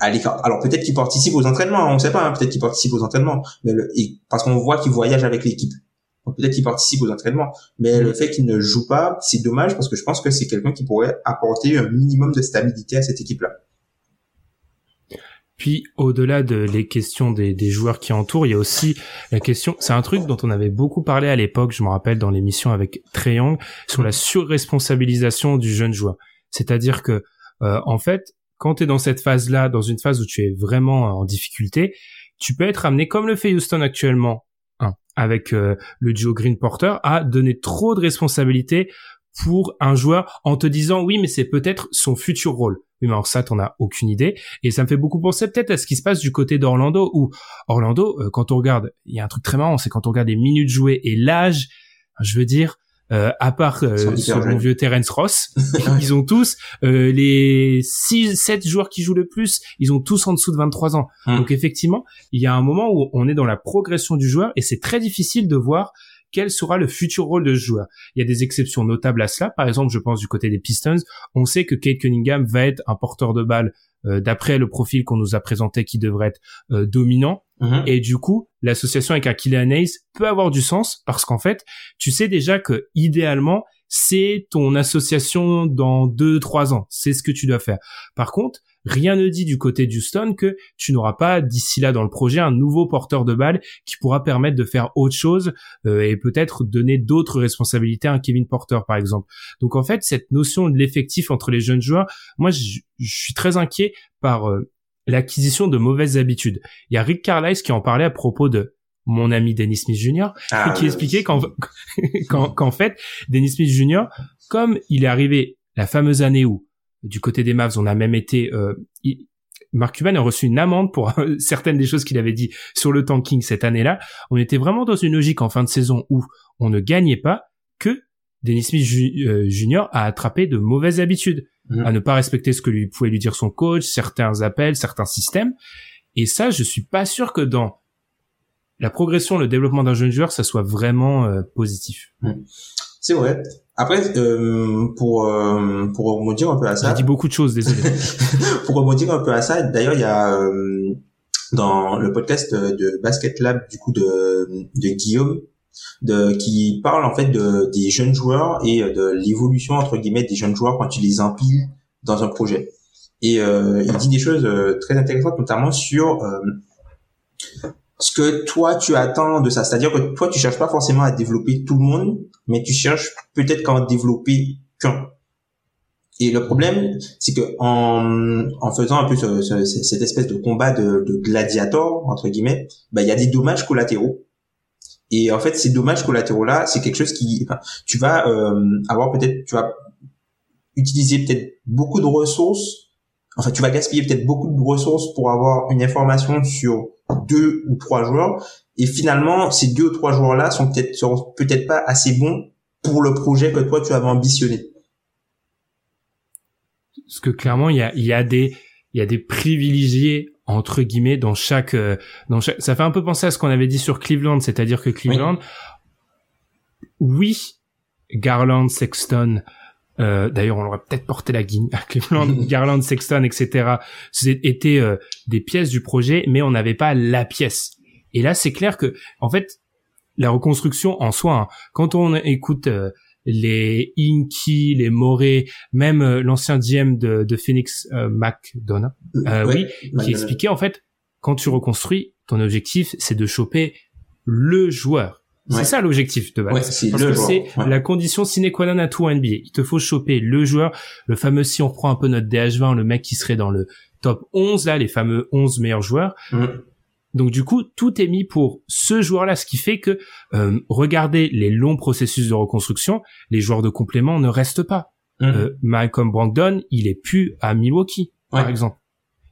à l'écart. Alors peut-être qu'il participe aux entraînements, on sait pas. Hein, peut-être qu'il participe aux entraînements, mais le, parce qu'on voit qu'il voyage avec l'équipe. peut-être qu'il participe aux entraînements, mais le fait qu'il ne joue pas, c'est dommage parce que je pense que c'est quelqu'un qui pourrait apporter un minimum de stabilité à cette équipe-là. Puis au-delà de les questions des, joueurs qui entourent, il y a aussi la question. C'est un truc dont on avait beaucoup parlé à l'époque. Je me rappelle dans l'émission avec Treyang sur la surresponsabilisation du jeune joueur. C'est-à-dire que euh, en fait, quand tu es dans cette phase-là, dans une phase où tu es vraiment en difficulté, tu peux être amené, comme le fait Houston actuellement, hein, avec euh, le duo Green Porter, à donner trop de responsabilités pour un joueur en te disant oui mais c'est peut-être son futur rôle. Oui mais alors ça t'en as aucune idée et ça me fait beaucoup penser peut-être à ce qui se passe du côté d'Orlando où Orlando euh, quand on regarde il y a un truc très marrant c'est quand on regarde les minutes jouées et l'âge je veux dire euh, à part euh, sur mon vieux Terence Ross, ils ont tous euh, les 6 7 joueurs qui jouent le plus, ils ont tous en dessous de 23 ans. Hum. Donc effectivement, il y a un moment où on est dans la progression du joueur et c'est très difficile de voir quel sera le futur rôle de ce joueur. Il y a des exceptions notables à cela. Par exemple, je pense du côté des Pistons, on sait que Kate Cunningham va être un porteur de balle euh, d'après le profil qu'on nous a présenté qui devrait être euh, dominant. Mhm. Et du coup, l'association avec Aquila Hayes peut avoir du sens parce qu'en fait, tu sais déjà que idéalement, c'est ton association dans deux, trois ans. C'est ce que tu dois faire. Par contre, rien ne dit du côté d'Houston que tu n'auras pas d'ici là dans le projet un nouveau porteur de balle qui pourra permettre de faire autre chose euh, et peut-être donner d'autres responsabilités à un Kevin Porter par exemple. Donc en fait, cette notion de l'effectif entre les jeunes joueurs, moi je, suis très inquiet par euh, l'acquisition de mauvaises habitudes. Il y a Rick Carlisle qui en parlait à propos de mon ami Dennis Smith Jr. Ah, qui expliquait qu'en qu'en fait Dennis Smith Jr. comme il est arrivé la fameuse année où du côté des Mavs, on a même été euh, Mark Cuban a reçu une amende pour certaines des choses qu'il avait dit sur le tanking cette année-là. On était vraiment dans une logique en fin de saison où on ne gagnait pas que Dennis Smith Jr. Euh, a attrapé de mauvaises habitudes, mmh. à ne pas respecter ce que lui pouvait lui dire son coach, certains appels, certains systèmes. Et ça, je suis pas sûr que dans la progression, le développement d'un jeune joueur, ça soit vraiment euh, positif. Mmh. C'est vrai. Après, euh, pour euh, pour rebondir un peu à ça. J'ai dit beaucoup de choses, désolé. pour rebondir un peu à ça, d'ailleurs, il y a euh, dans le podcast de Basket Lab du coup de de Guillaume de qui parle en fait de des jeunes joueurs et de l'évolution entre guillemets des jeunes joueurs quand tu les empiles dans un projet. Et euh, il dit des choses très intéressantes, notamment sur ce que toi tu attends de ça. C'est-à-dire que toi tu cherches pas forcément à développer tout le monde, mais tu cherches peut-être qu'à en développer qu'un. Et le problème, c'est que en, en faisant un peu cette espèce de combat de, de gladiator entre guillemets, bah il y a des dommages collatéraux. Et en fait, ces dommages collatéraux là, c'est quelque chose qui, enfin, tu vas euh, avoir peut-être, tu vas utiliser peut-être beaucoup de ressources. Enfin, tu vas gaspiller peut-être beaucoup de ressources pour avoir une information sur deux ou trois joueurs. Et finalement, ces deux ou trois joueurs-là sont peut-être peut-être pas assez bons pour le projet que toi tu avais ambitionné. Parce que clairement, il y a, il y a des il y a des privilégiés entre guillemets dans chaque euh, dans chaque ça fait un peu penser à ce qu'on avait dit sur Cleveland c'est-à-dire que Cleveland oui, Garland Sexton euh, d'ailleurs, on aurait peut-être porté la guigne à Cleveland, Garland, Sexton, etc. C'était euh, des pièces du projet, mais on n'avait pas la pièce. Et là, c'est clair que, en fait, la reconstruction en soi, hein, quand on écoute euh, les Inky, les Morey, même l'ancien GM de, de Phoenix, McDonough, oui, qui expliquait en fait, quand tu reconstruis, ton objectif, c'est de choper le joueur c'est ça l'objectif de base. c'est Parce que c'est la condition sine qua non à tout NBA. Il te faut choper le joueur, le fameux, si on reprend un peu notre DH20, le mec qui serait dans le top 11, là, les fameux 11 meilleurs joueurs. Mm. Donc du coup, tout est mis pour ce joueur-là, ce qui fait que, euh, regardez les longs processus de reconstruction, les joueurs de complément ne restent pas. Mm. Euh, Malcolm Brogdon, il est plus à Milwaukee, par exemple.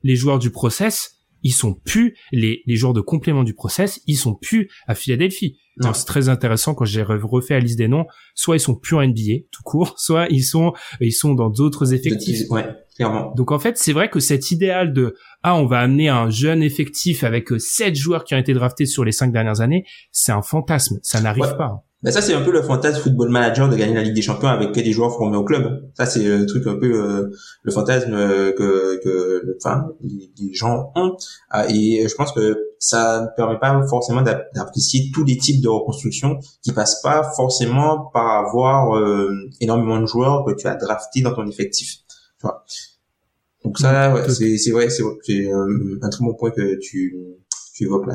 Les joueurs du process, ils sont plus les, les joueurs de complément du process, ils sont plus à Philadelphie. C'est très intéressant quand j'ai refait la liste des noms. Soit ils sont plus en NBA tout court, soit ils sont ils sont dans d'autres effectifs. Ouais, clairement. Donc en fait, c'est vrai que cet idéal de ah on va amener un jeune effectif avec euh, sept joueurs qui ont été draftés sur les cinq dernières années, c'est un fantasme. Ça n'arrive pas. Ben ça c'est un peu le fantasme football manager de gagner la Ligue des Champions avec que des joueurs formés au club. Ça c'est le truc un peu euh, le fantasme euh, que que enfin les, gens ont ah, et je pense que ça ne permet pas forcément d'apprécier tous les types de reconstruction qui passent pas forcément par avoir euh, énormément de joueurs que tu as draftés dans ton effectif. Tu vois. Donc ça, ouais, c'est c'est vrai, c'est euh, un très bon point que tu tu évoques là.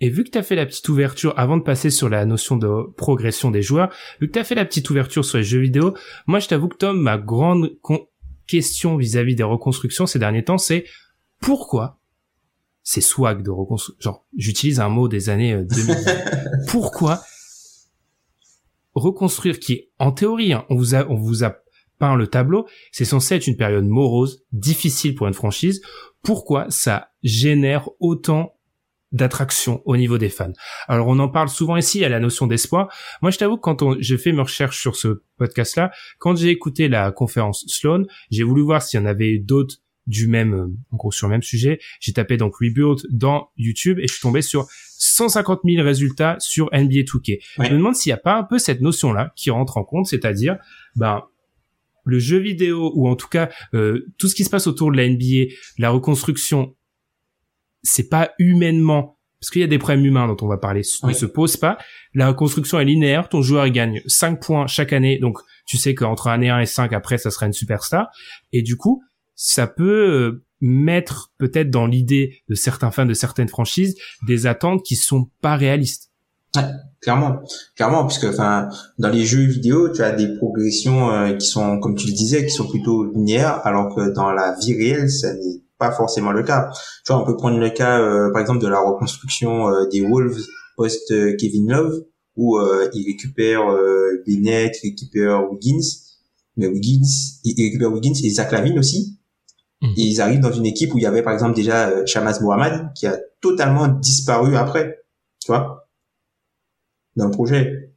Et vu que tu as fait la petite ouverture, avant de passer sur la notion de progression des joueurs, vu que tu as fait la petite ouverture sur les jeux vidéo, moi je t'avoue que Tom, ma grande question vis-à-vis des reconstructions ces derniers temps, c'est pourquoi c'est swag de reconstruire, genre j'utilise un mot des années 2000, euh, pourquoi reconstruire qui en théorie, hein, on vous a, on vous a peint le tableau, c'est censé être une période morose, difficile pour une franchise. Pourquoi ça génère autant d'attraction au niveau des fans. Alors on en parle souvent ici à la notion d'espoir. Moi je t'avoue que quand j'ai fait mes recherches sur ce podcast-là, quand j'ai écouté la conférence Sloan, j'ai voulu voir s'il y en avait d'autres du même, euh, en gros sur le même sujet. J'ai tapé donc Rebuild dans YouTube et je suis tombé sur 150 000 résultats sur NBA 2K. Je me demande s'il n'y a pas un peu cette notion-là qui rentre en compte, c'est-à-dire, ben, le jeu vidéo ou en tout cas euh, tout ce qui se passe autour de la NBA, la reconstruction c'est pas humainement parce qu'il y a des problèmes humains dont on va parler ne se pose pas. La reconstruction est linéaire, ton joueur gagne 5 points chaque année, donc tu sais qu'entre année 1 et 5 après ça sera une superstar. Et du coup, ça peut euh, mettre peut-être dans l'idée de certains fans de certaines franchises des attentes qui sont pas réalistes. Ouais, clairement, clairement, puisque enfin dans les jeux vidéo, tu as des progressions euh, qui sont, comme tu le disais, qui sont plutôt linéaires, alors que dans la vie réelle, ça n'est pas forcément le cas. Tu vois, on peut prendre le cas, euh, par exemple, de la reconstruction euh, des Wolves post Kevin Love, où euh, il récupère Bennett, il récupère Wiggins, mais Wiggins, il récupère Wiggins et Zach Lavine aussi. Mhm. Et ils arrivent dans une équipe où il y avait par exemple déjà Shamas Mohamed qui a totalement disparu après, tu vois, dans le projet.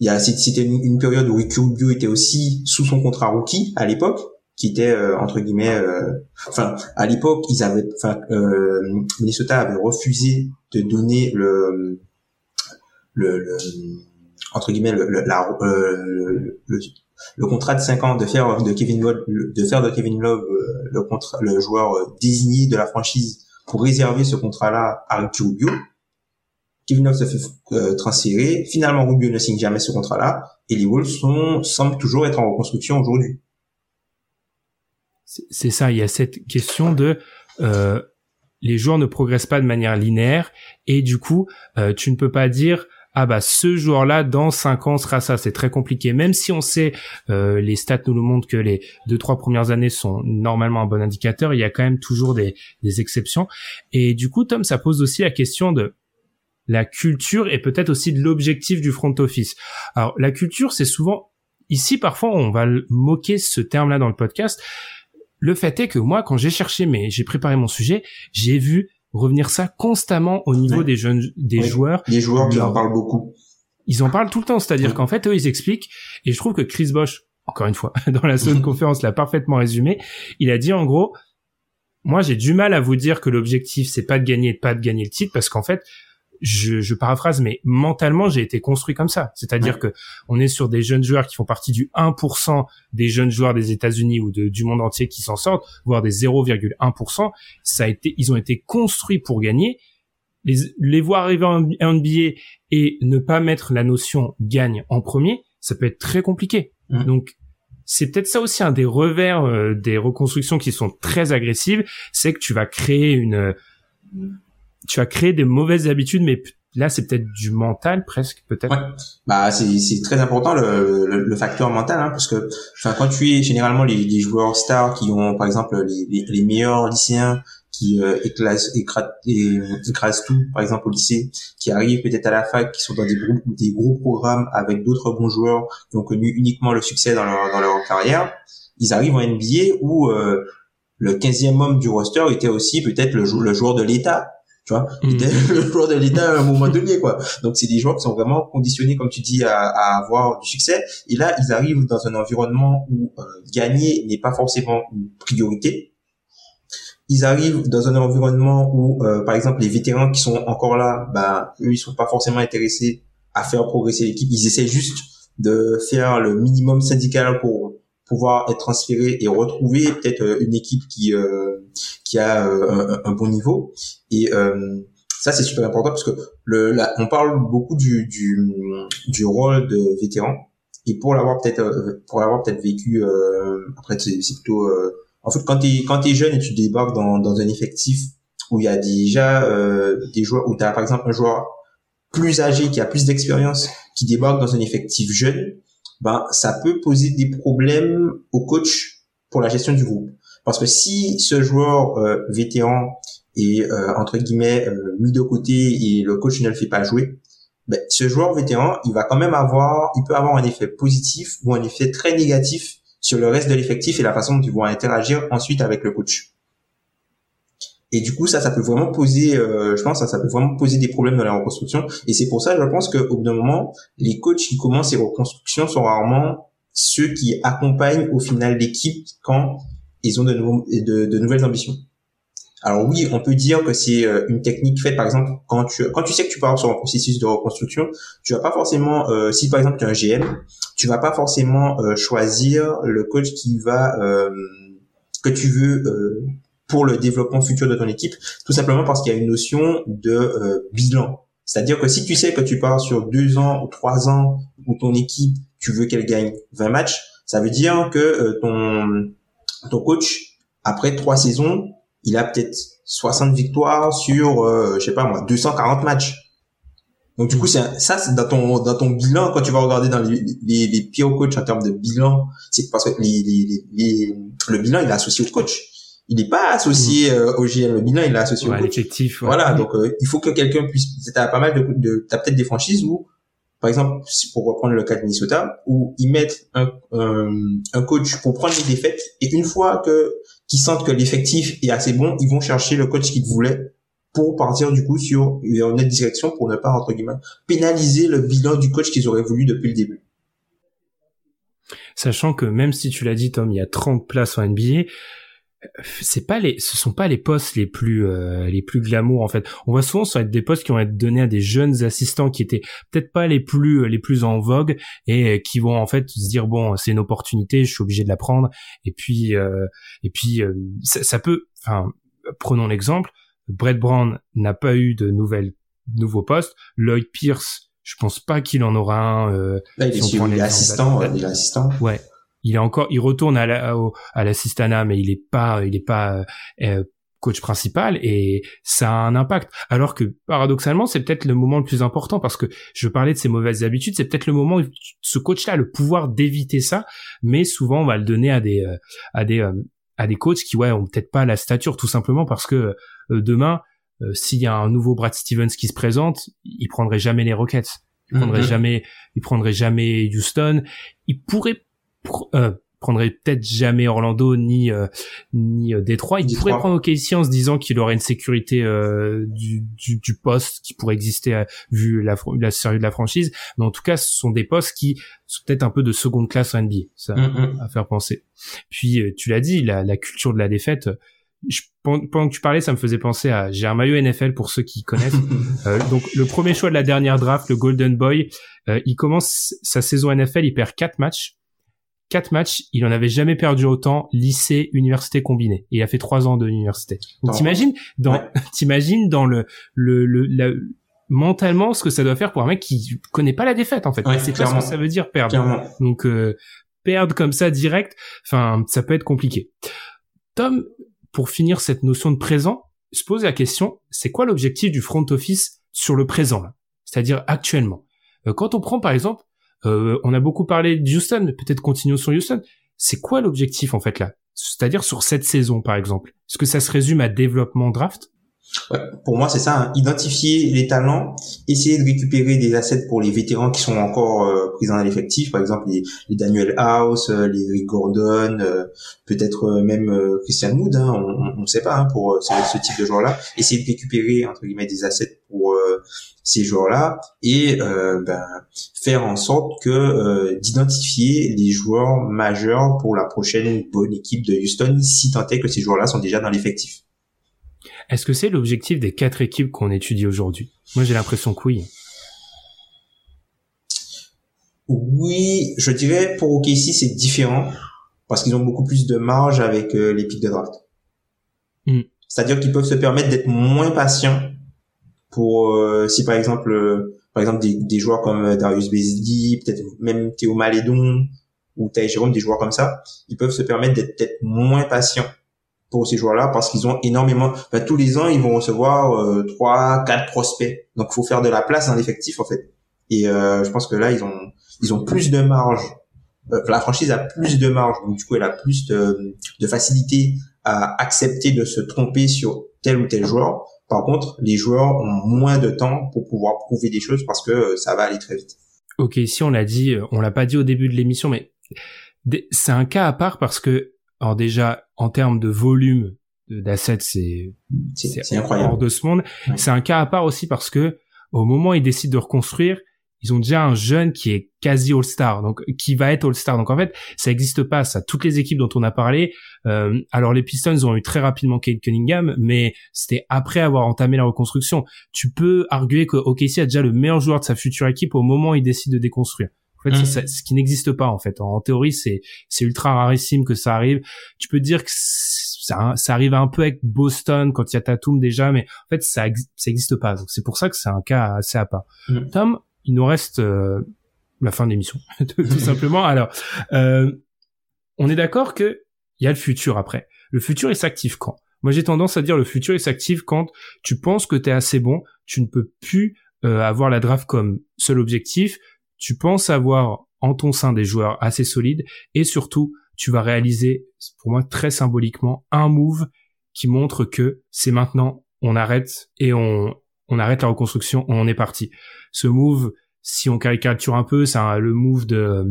Il y a c'était une, une, période où Ricky Rubio était aussi sous son contrat rookie à l'époque qui était euh, entre guillemets euh, enfin à l'époque ils avaient enfin euh, Minnesota avait refusé de donner le le, le entre guillemets le, la, le, le, contrat de 5 ans de faire de Kevin Love de faire de Kevin Love le contrat le joueur désigné de la franchise pour réserver ce contrat là à Ricky Rubio. Kevin Love se fait transférer. Finalement Rubio ne signe jamais ce contrat là et les Wolves sont semblent toujours être en reconstruction aujourd'hui c'est ça, il y a cette question de euh, les joueurs ne progressent pas de manière linéaire et du coup, euh, tu ne peux pas dire ah bah ce joueur-là dans 5 ans sera ça. C'est très compliqué. Même si on sait euh, les stats nous le montrent que les deux trois premières années sont normalement un bon indicateur, il y a quand même toujours des, des exceptions. Et du coup, Tom, ça pose aussi la question de la culture et peut-être aussi de l'objectif du front office. Alors la culture, c'est souvent ici parfois on va moquer ce terme-là dans le podcast, le fait est que moi, quand j'ai cherché, mais j'ai préparé mon sujet, j'ai vu revenir ça constamment au niveau des jeunes, des joueurs. Les joueurs qui en parlent beaucoup. Ils en parlent tout le temps, c'est-à-dire qu'en fait, eux, ils expliquent, et je trouve que Chris Bosch, encore une fois, dans la seconde conférence, l'a parfaitement résumé. Il a dit en gros, moi, j'ai du mal à vous dire que l'objectif, c'est pas de gagner, pas de gagner le titre, parce qu'en fait, je, je, paraphrase, mais mentalement, j'ai été construit comme ça. C'est-à-dire que on est sur des jeunes joueurs qui font partie du 1% des jeunes joueurs des États-Unis ou de, du monde entier qui s'en sortent, voire des 0,1%. Ça a été, ils ont été construits pour gagner. Les, les voir arriver en NBA et ne pas mettre la notion gagne en premier, ça peut être très compliqué. Donc, c'est peut-être ça aussi un des revers euh, des reconstructions qui sont très agressives, c'est que tu vas créer une tu as créé des mauvaises habitudes, mais là c'est peut-être du mental presque peut-être ouais. bah c'est très important le, facteur mental hein, parce que enfin quand tu es généralement les, joueurs stars qui ont par exemple les, meilleurs lycéens qui euh, écrasent, écrasent, tout par exemple au lycée qui arrivent peut-être à la fac qui sont dans des groupes des gros programmes avec d'autres bons joueurs qui ont connu uniquement le succès dans leur dans leur carrière ils arrivent en NBA où euh, le 15e homme du roster était aussi peut-être le, le joueur de l'État tu vois mm. le joueur de l'État à un moment donné quoi. Donc c'est des joueurs qui sont vraiment conditionnés comme tu dis à, à, avoir du succès. Et là ils arrivent dans un environnement où euh, gagner n'est pas forcément une priorité. Ils arrivent dans un environnement où euh, par exemple les vétérans qui sont encore là bah eux ils sont pas forcément intéressés à faire progresser l'équipe. Ils essaient juste de faire le minimum syndical pour pouvoir être transféré et retrouver peut-être euh, une équipe qui euh, qui a euh, un, bon niveau et ça c'est super important parce que le on parle beaucoup du, du du rôle de vétéran et pour l'avoir peut-être pour l'avoir peut-être vécu après c'est plutôt En fait, quand t'es quand t'es jeune et tu débarques dans dans un effectif où il y a déjà euh, des joueurs où tu as par exemple un joueur plus âgé qui a plus d'expérience qui débarque dans un effectif jeune, ben ça peut poser des problèmes au coach pour la gestion du groupe. Parce que si ce joueur euh, vétéran est euh, entre guillemets euh, mis de côté et le coach ne le fait pas jouer, ben, ce joueur vétéran, il va quand même avoir, il peut avoir un effet positif ou un effet très négatif sur le reste de l'effectif et la façon dont ils vont interagir ensuite avec le coach. Et du coup, ça, ça peut vraiment poser, euh, je pense, ça, ça peut vraiment poser des problèmes dans la reconstruction. Et c'est pour ça, je pense qu'au bout d'un moment, les coachs qui commencent ces reconstructions sont rarement ceux qui accompagnent au final l'équipe quand ils ont de, de, de, nouvelles ambitions. Alors oui, on peut dire que c'est euh, une technique faite, par exemple, quand tu quand tu sais que tu pars sur un processus de reconstruction, tu vas pas forcément, euh, si par exemple tu es un GM, tu vas pas forcément choisir le coach qui va que tu veux pour le développement futur de ton équipe, tout simplement parce qu'il y a une notion de euh, bilan. C'est-à-dire que si tu sais que tu pars sur deux ans ou trois ans où ton équipe, tu veux qu'elle gagne 20 matchs, ça veut dire que euh, ton ton coach après trois saisons, il a peut-être 60 victoires sur euh, je sais pas moi 240 matchs. Donc du coup c'est ça c'est dans ton dans ton bilan quand tu vas regarder dans les les, les pires coachs en termes de bilan, c'est parce que les, les, les, le bilan il est associé au coach il n'est pas associé mmh. euh, au GM le bilan, il est associé au coach. Voilà, donc euh, il faut que quelqu'un puisse. T'as pas mal de, de t'as peut-être des franchises où, par exemple, pour reprendre le cas de Minnesota, où ils mettent un, un coach pour prendre les défaites et une fois que qu'ils sentent que l'effectif est assez bon, ils vont chercher le coach qu'ils voulaient pour partir du coup sur une autre direction pour ne pas entre guillemets pénaliser le bilan du coach qu'ils auraient voulu depuis le début. Sachant que même si tu l'as dit Tom, il y a 30 places en NBA, c'est pas les ce sont pas les postes les plus euh, les plus glamour en fait. On voit souvent ça être des postes qui vont être donnés à des jeunes assistants qui étaient peut-être pas les plus les plus en vogue et qui vont en fait se dire bon c'est une opportunité je suis obligé de la prendre. Et puis euh, et puis euh, ça, peut enfin prenons l'exemple Brett Brown n'a pas eu de nouvelles nouveaux postes. Lloyd Pierce je pense pas qu'il en aura un euh, il, est, assistant, il est assistant ouais il est encore, il retourne à la, à l'assistana, mais il est pas, il est pas euh, coach principal et ça a un impact. Alors que paradoxalement, c'est peut-être le moment le plus important parce que je parlais de ses mauvaises habitudes, c'est peut-être le moment où ce coach-là a le pouvoir d'éviter ça, mais souvent on va le donner à des, euh, à des, euh, à des coachs qui ouais ont peut-être pas la stature tout simplement parce que demain, s'il y a un nouveau Brad Stevens qui se présente, il prendrait jamais les Rockets. Il prendrait mm-hmm. jamais, il prendrait jamais Houston. Il pourrait euh, prendrait peut-être jamais Orlando ni euh, ni euh, Détroit. Il pourrait prendre OKC en se disant qu'il aurait une sécurité euh, du, du, du, poste qui pourrait exister vu la, la série de la franchise. Mais en tout cas, ce sont des postes qui sont peut-être un peu de seconde classe en NBA. Ça mm, mm. à faire penser. Puis tu l'as dit, la, la, culture de la défaite. Je, pendant que tu parlais, ça me faisait penser à j'ai un maillot NFL pour ceux qui connaissent. donc le premier choix de la dernière draft, le Golden Boy, il commence sa saison NFL, il perd quatre matchs quatre matchs, il en avait jamais perdu autant, lycée, université combinée. Et il a fait trois ans de l'université. Donc t'imagines dans, t'imagines dans le, le, le, mentalement ce que ça doit faire pour un mec qui connaît pas la défaite en fait. c'est pas ce que ça veut dire perdre. Donc euh, perdre comme ça direct, enfin ça peut être compliqué. Tom, pour finir cette notion de présent, se pose la question, c'est quoi l'objectif du front office sur le présent là? C'est-à-dire actuellement. Euh, quand on prend par exemple euh, on a beaucoup parlé de Houston, peut-être continuons sur Houston. C'est quoi l'objectif en fait là? C'est-à-dire sur cette saison par exemple Est-ce que ça se résume à développement draft? Ouais, pour moi, c'est ça. Hein. Identifier les talents, essayer de récupérer des assets pour les vétérans qui sont encore euh, présents dans l'effectif. Par exemple, les, Daniel House, euh, les Rick Gordon, peut-être même Christian Wood. Hein, on ne sait pas hein, pour ce, ce, type de joueur-là. Essayer de récupérer entre guillemets des assets pour ces joueurs-là et euh, ben, faire en sorte que euh, d'identifier les joueurs majeurs pour la prochaine bonne équipe de Houston, si tant est que ces joueurs-là sont déjà dans l'effectif. Est-ce que c'est l'objectif des quatre équipes qu'on étudie aujourd'hui? Moi, j'ai l'impression que oui. Oui, je dirais pour OKC c'est différent parce qu'ils ont beaucoup plus de marge avec euh, les pics de draft. Hmm. C'est-à-dire qu'ils peuvent se permettre d'être moins patients pour euh, si par exemple euh, par exemple des, des, joueurs comme Darius Bezdi, peut-être même Théo Malédon ou Taï Jérôme, des joueurs comme ça, ils peuvent se permettre d'être peut-être moins patients pour ces joueurs-là parce qu'ils ont énormément. tous les ans, ils vont recevoir euh, trois, quatre prospects. Donc, faut faire de la place dans l'effectif en fait. Et euh, je pense que là, ils ont ils ont plus de marge. Euh, la franchise a plus de marge, du coup, elle a plus de, facilité à accepter de se tromper sur tel ou tel joueur. Par contre, les joueurs ont moins de temps pour pouvoir prouver des choses parce que euh, ça va aller très vite. Ok, ici on l'a dit, on l'a pas dit au début de l'émission, mais c'est un cas à part parce que alors déjà, en termes de volume d'assets, c'est c'est incroyable hors de ce monde. C'est un cas à part aussi parce que au moment où ils décident de reconstruire, ils ont déjà un jeune qui est quasi All-Star, donc qui va être All-Star. Donc en fait, ça n'existe pas. Ça, toutes les équipes dont on a parlé. Euh, alors les Pistons ont eu très rapidement Kate Cunningham, mais c'était après avoir entamé la reconstruction. Tu peux arguer que OKC a déjà le meilleur joueur de sa future équipe au moment où il décide de déconstruire. En fait, mmh. ce qui n'existe pas en fait. En, théorie, c'est c'est ultra rarissime que ça arrive. Tu peux dire que ça, ça arrive un peu avec Boston quand il y a Tatum déjà, mais en fait, ça ça existe pas. Donc c'est pour ça que c'est un cas assez à part. Mmh. Tom, il nous reste euh, la fin de l'émission, tout simplement. Alors, euh, on est d'accord que il y a le futur après. Le futur, il s'active quand? Moi, j'ai tendance à dire le futur, il s'active quand tu penses que tu es assez bon, tu ne peux plus euh, avoir la draft comme seul objectif, tu penses avoir en ton sein des joueurs assez solides et surtout tu vas réaliser, pour moi très symboliquement, un move qui montre que c'est maintenant, on arrête et on, on arrête la reconstruction, on est parti. Ce move, si on caricature un peu, c'est le move de,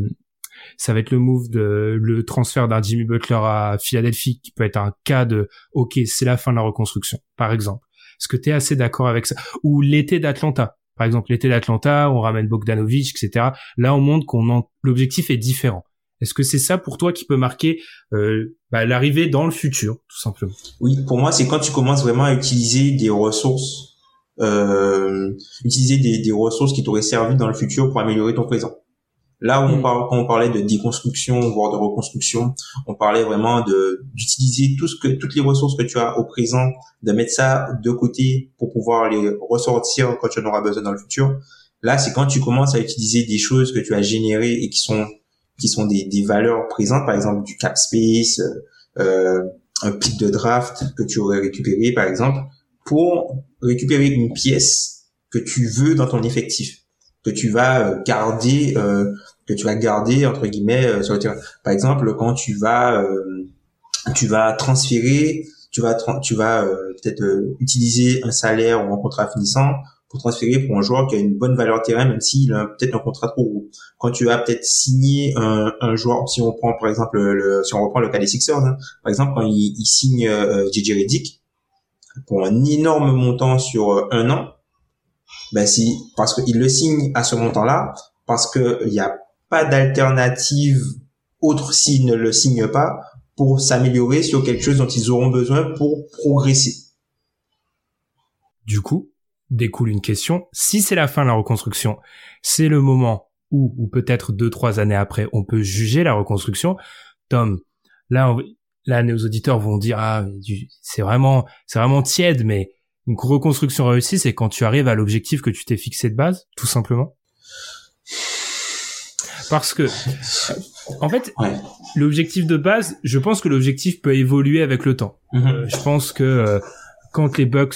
ça va être le move de le transfert d'un Jimmy Butler à Philadelphie, qui peut être un cas de, ok, c'est la fin de la reconstruction, par exemple. Est-ce que tu es assez d'accord avec ça? Ou l'été d'Atlanta? Par exemple, l'été d'Atlanta, on ramène Bogdanovic, etc. Là, on montre qu'on l'objectif est différent. Est-ce que c'est ça pour toi qui peut marquer euh, bah, l'arrivée dans le futur, tout simplement? Oui, pour moi, c'est quand tu commences vraiment à utiliser des ressources, euh, utiliser des, des ressources qui t'auraient servi dans le futur pour améliorer ton présent. Là où on mm. parle, quand on parlait de déconstruction, voire de reconstruction, on parlait vraiment de d'utiliser tout ce que toutes les ressources que tu as au présent, de mettre ça de côté pour pouvoir les ressortir quand tu en auras besoin dans le futur. Là, c'est quand tu commences à utiliser des choses que tu as générées et qui sont qui sont des, des valeurs présentes, par exemple du cap space, euh, un pic de draft que tu aurais récupéré, par exemple, pour récupérer une pièce que tu veux dans ton effectif que tu vas euh, garder euh, que tu vas garder entre guillemets euh, sur le terrain. Par exemple, quand tu vas euh, tu vas transférer, tu vas tu vas euh, peut-être utiliser un salaire ou un contrat finissant pour transférer pour un joueur qui a une bonne valeur terrain, même s'il a peut-être un contrat trop gros. Quand tu vas peut-être signer un, un, joueur, si on prend par exemple le, si on reprend le cas des Sixers, hein, par exemple quand il, il signe euh, JJ Redick pour un énorme montant sur un an, ben si parce qu'il le signe à ce montant-là, parce que il y a pas d'alternative autre s'ils ne le signent pas pour s'améliorer sur quelque chose dont ils auront besoin pour progresser. Du coup, découle une question. Si c'est la fin de la reconstruction, c'est le moment où, ou peut-être deux, trois années après, on peut juger la reconstruction. Tom, là, là, nos auditeurs vont dire, ah, c'est vraiment, c'est vraiment tiède, mais une reconstruction réussie, c'est quand tu arrives à l'objectif que tu t'es fixé de base, tout simplement? Parce que, en fait, l'objectif de base, je pense que l'objectif peut évoluer avec le temps. Mhm. Euh, je pense que euh, quand les Bucks,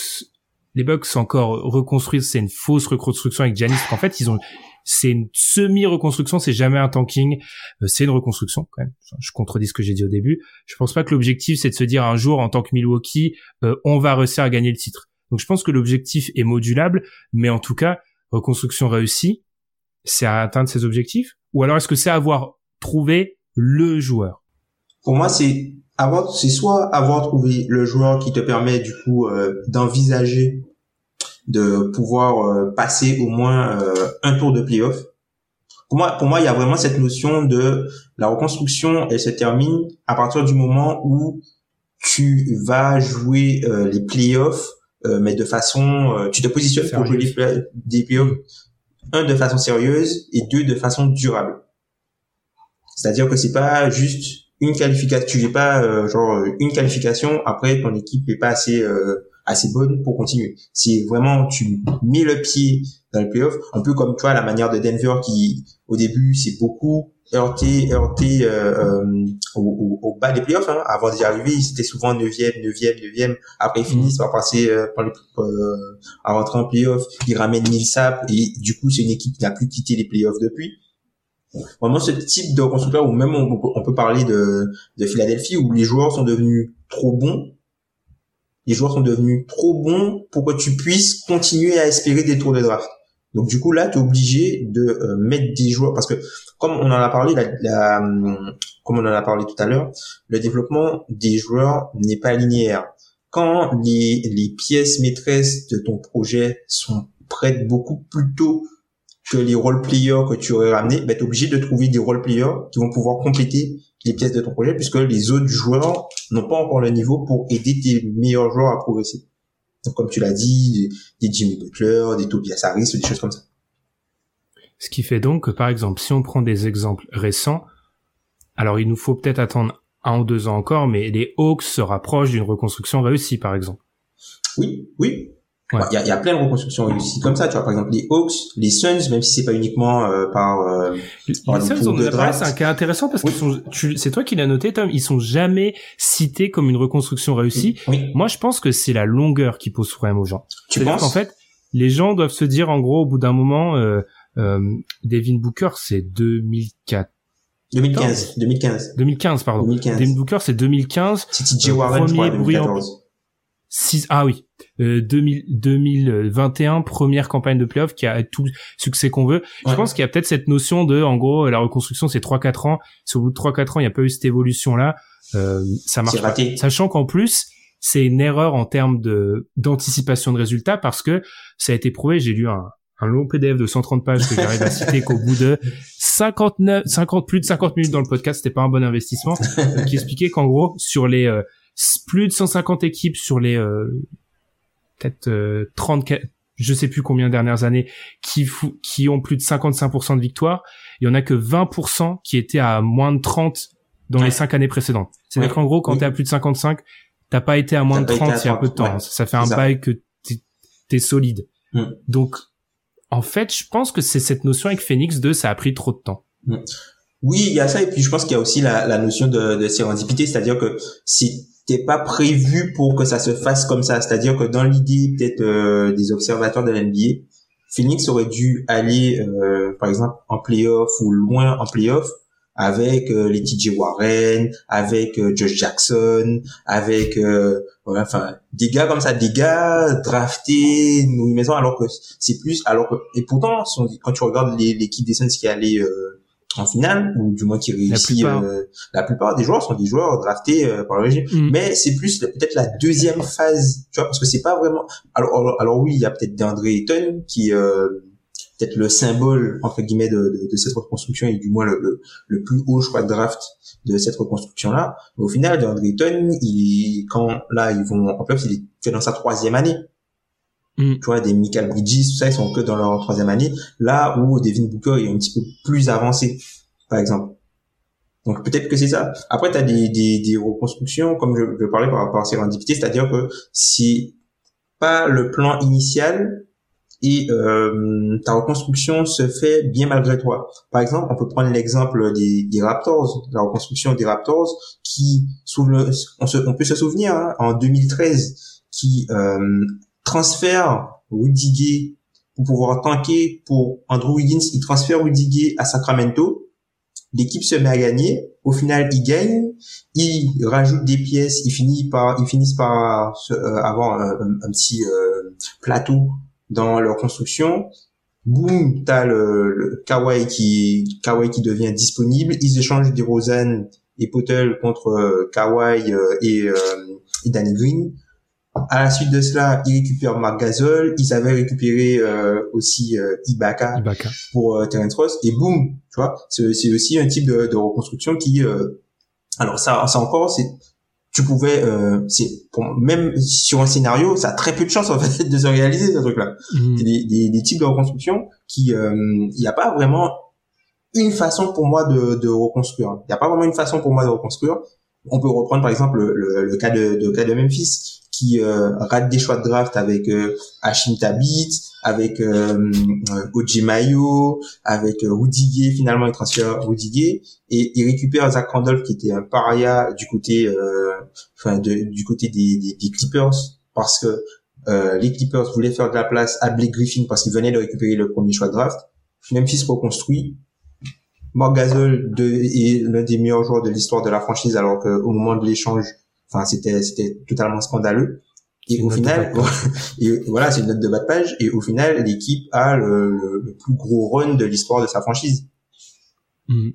les Bucks encore reconstruisent, c'est une fausse reconstruction avec Giannis. En fait, ils ont, c'est une semi-reconstruction, c'est jamais un tanking, euh, c'est une reconstruction quand même. Je contredis ce que j'ai dit au début. Je pense pas que l'objectif c'est de se dire un jour en tant que Milwaukee, on va réussir à gagner le titre. Donc je pense que l'objectif est modulable, mais en tout cas, reconstruction réussie, c'est à atteindre ses objectifs ou alors est-ce que c'est avoir trouvé le joueur? Pour moi, c'est avoir, c'est soit avoir trouvé le joueur qui te permet du coup euh, d'envisager de pouvoir euh, passer au moins euh, un tour de playoff. Pour moi, pour moi, il y a vraiment cette notion de la reconstruction. Elle se termine à partir du moment où tu vas jouer les playoffs, mais de façon, tu te positionnes pour jouer les, des playoffs un de façon sérieuse et deux de façon durable. C'est-à-dire que c'est pas juste une qualification, tu n'es pas euh, genre une qualification après ton équipe est pas assez euh, assez bonne pour continuer. Si vraiment tu mets le pied dans le playoff, un peu comme tu vois la manière de Denver qui au début c'est beaucoup heurté heurté euh, euh, au, au, bas des playoffs hein. avant d'y arriver c'était souvent 9e 9e 9e après ils finissent par passer euh, par les, euh, à rentrer en playoff. Ils ramènent Millsap et du coup c'est une équipe qui n'a plus quitté les playoffs depuis. Vraiment ce type de constructeur ou même on, on, peut parler de, de Philadelphie où les joueurs sont devenus trop bons. Les joueurs sont devenus trop bons pour que tu puisses continuer à espérer des tours de draft. Donc du coup là tu es obligé de euh, mettre des joueurs parce que comme on en a parlé la, comme on en a parlé tout à l'heure le développement des joueurs n'est pas linéaire quand les, les pièces maîtresses de ton projet sont prêtes beaucoup plus tôt que les role players que tu aurais ramenés, ben, tu es obligé de trouver des role players qui vont pouvoir compléter les pièces de ton projet puisque les autres joueurs n'ont pas encore le niveau pour aider tes meilleurs joueurs à progresser. Donc, comme tu l'as dit, des, Jimmy Butler, des Tobias Harris, des choses comme ça. Ce qui fait donc que, par exemple, si on prend des exemples récents, alors il nous faut peut-être attendre un ou deux ans encore, mais les Hawks se rapprochent d'une reconstruction réussie, par exemple. Oui, oui, il y, a, y, a, plein de reconstructions réussies comme ça, tu vois. Par exemple, les Hawks, les Suns, même si c'est pas uniquement euh, par, euh, les Suns, on c'est un cas intéressant parce que c'est toi qui l'as noté, Tom. Ils sont jamais cités comme une reconstruction réussie. Oui. Moi, je pense que c'est la longueur qui pose problème aux gens. Tu penses qu'en fait, les gens doivent se dire, en gros, au bout d'un moment, euh, Devin Booker, c'est 2004. 2015, 2015. 2015, pardon. 2015. Devin Booker, c'est 2015. C'est TJ Warren, premier 2014. 6, ah oui, 2000, euh, 2021 première campagne de playoff qui a tout succès qu'on veut. Je pense qu'il y a peut-être cette notion de, en gros, la reconstruction c'est 3-4 ans. Si au bout de 3-4 ans il n'y a pas eu cette évolution là, euh, ça marche pas. Sachant qu'en plus c'est une erreur en termes de d'anticipation de résultats parce que ça a été prouvé. J'ai lu un, un long PDF de 130 pages que j'arrive à citer qu'au bout de 59, 50 plus de 50 minutes dans le podcast, c'était pas un bon investissement, euh, qui expliquait qu'en gros sur les euh, plus de 150 équipes sur les euh, peut-être euh, 30 je sais plus combien dernières années qui qui ont plus de 55% de victoire, il y en a que 20% qui étaient à moins de 30 dans les 5 années précédentes. C'est-à-dire qu'en gros quand tu t'es à plus de 55, t'as pas été à moins de 30 il y a un peu de temps. Ça fait un bail que t'es es solide. Mm. Donc en fait, je pense que c'est cette notion avec Phoenix de ça a pris trop de temps. Mm. Oui, il y a ça et puis je pense qu'il y a aussi la, la notion de, de sérendipité, c'est-à-dire que si t'es pas prévu pour que ça se fasse comme ça. C'est-à-dire que dans l'idée peut-être euh, des observateurs de l'NBA, Phoenix aurait dû aller, euh, par exemple, en playoff ou loin en playoff avec euh, les TJ Warren, avec Josh Jackson, avec enfin des gars comme ça, des gars draftés, nous maison, alors que c'est plus, alors que et pourtant quand tu regardes l'équipe des Suns qui allait en finale ou du moins qui réussit la plupart, euh, la plupart des joueurs sont des joueurs draftés euh, par le régime mm. mais c'est plus peut-être la deuxième phase tu vois parce que c'est pas vraiment alors alors, oui il y a peut-être DeAndre Ayton qui euh, peut-être le symbole entre guillemets de, de, de, cette reconstruction et du moins le, le, plus haut je crois draft de cette reconstruction là mais au final DeAndre Ayton il quand là ils vont en playoff il est dans sa troisième année Mm. Tu vois, des Michael Bridges, tout ça, ils sont que dans leur troisième année. Là où Devin Booker est un petit peu plus avancé, par exemple. Donc peut-être que c'est ça. Après, tu as des, des, des, reconstructions, comme je, je, parlais par rapport à sérendipité, c'est-à-dire que c'est pas le plan initial et euh, ta reconstruction se fait bien malgré toi. Par exemple, on peut prendre l'exemple des, des, Raptors, la reconstruction des Raptors, qui, on, se, on peut se souvenir, hein, en 2013, qui euh, transfère Rudy Gay pour pouvoir tanker pour Andrew Wiggins, il transfère Rudy Gay à Sacramento. L'équipe se met à gagner. Au final, il gagne. Il rajoute des pièces. Il finit par, ils finissent par euh, avoir un, petit euh, plateau dans leur construction. Boum, t'as le, le Kawhi qui, Kawhi qui devient disponible. Ils échangent des Rosen et Potel contre euh, Kawhi et, et Danny Green à la suite de cela, ils récupèrent Marc Gasol. Ils avaient récupéré euh, aussi euh, Ibaka, pour euh, Terence Ross. Et boum, tu vois, c'est, c'est aussi un type de, de reconstruction qui... Euh, alors ça, ça encore, c'est tu pouvais c'est pour, même sur un scénario ça a très peu de chance en fait de se réaliser ce truc là mmh. des, des, des, types de reconstruction qui il n'y a pas vraiment une façon pour moi de, de reconstruire. Il n'y a pas vraiment une façon pour moi de reconstruire on peut reprendre par exemple le, le, cas de, de cas de Memphis qui euh, rate des choix de draft avec euh, Hashim Tabit, avec euh, Oji Mayo, avec euh, Rudy finalement il transfère Rudy Gay et il récupère Zach Randolph qui était un paria du côté euh, enfin du côté des, des, des, Clippers parce que euh, les Clippers voulaient faire de la place à Blake Griffin parce qu'il venait de récupérer le premier choix de draft. Memphis reconstruit. Gasol de, est l'un des meilleurs joueurs de l'histoire de la franchise alors qu'au moment de l'échange Enfin, c'était c'était totalement scandaleux. Et au final, et voilà, c'est une note de bas de page. Et au final, l'équipe a le, le, plus gros run de l'histoire de sa franchise. Mmh.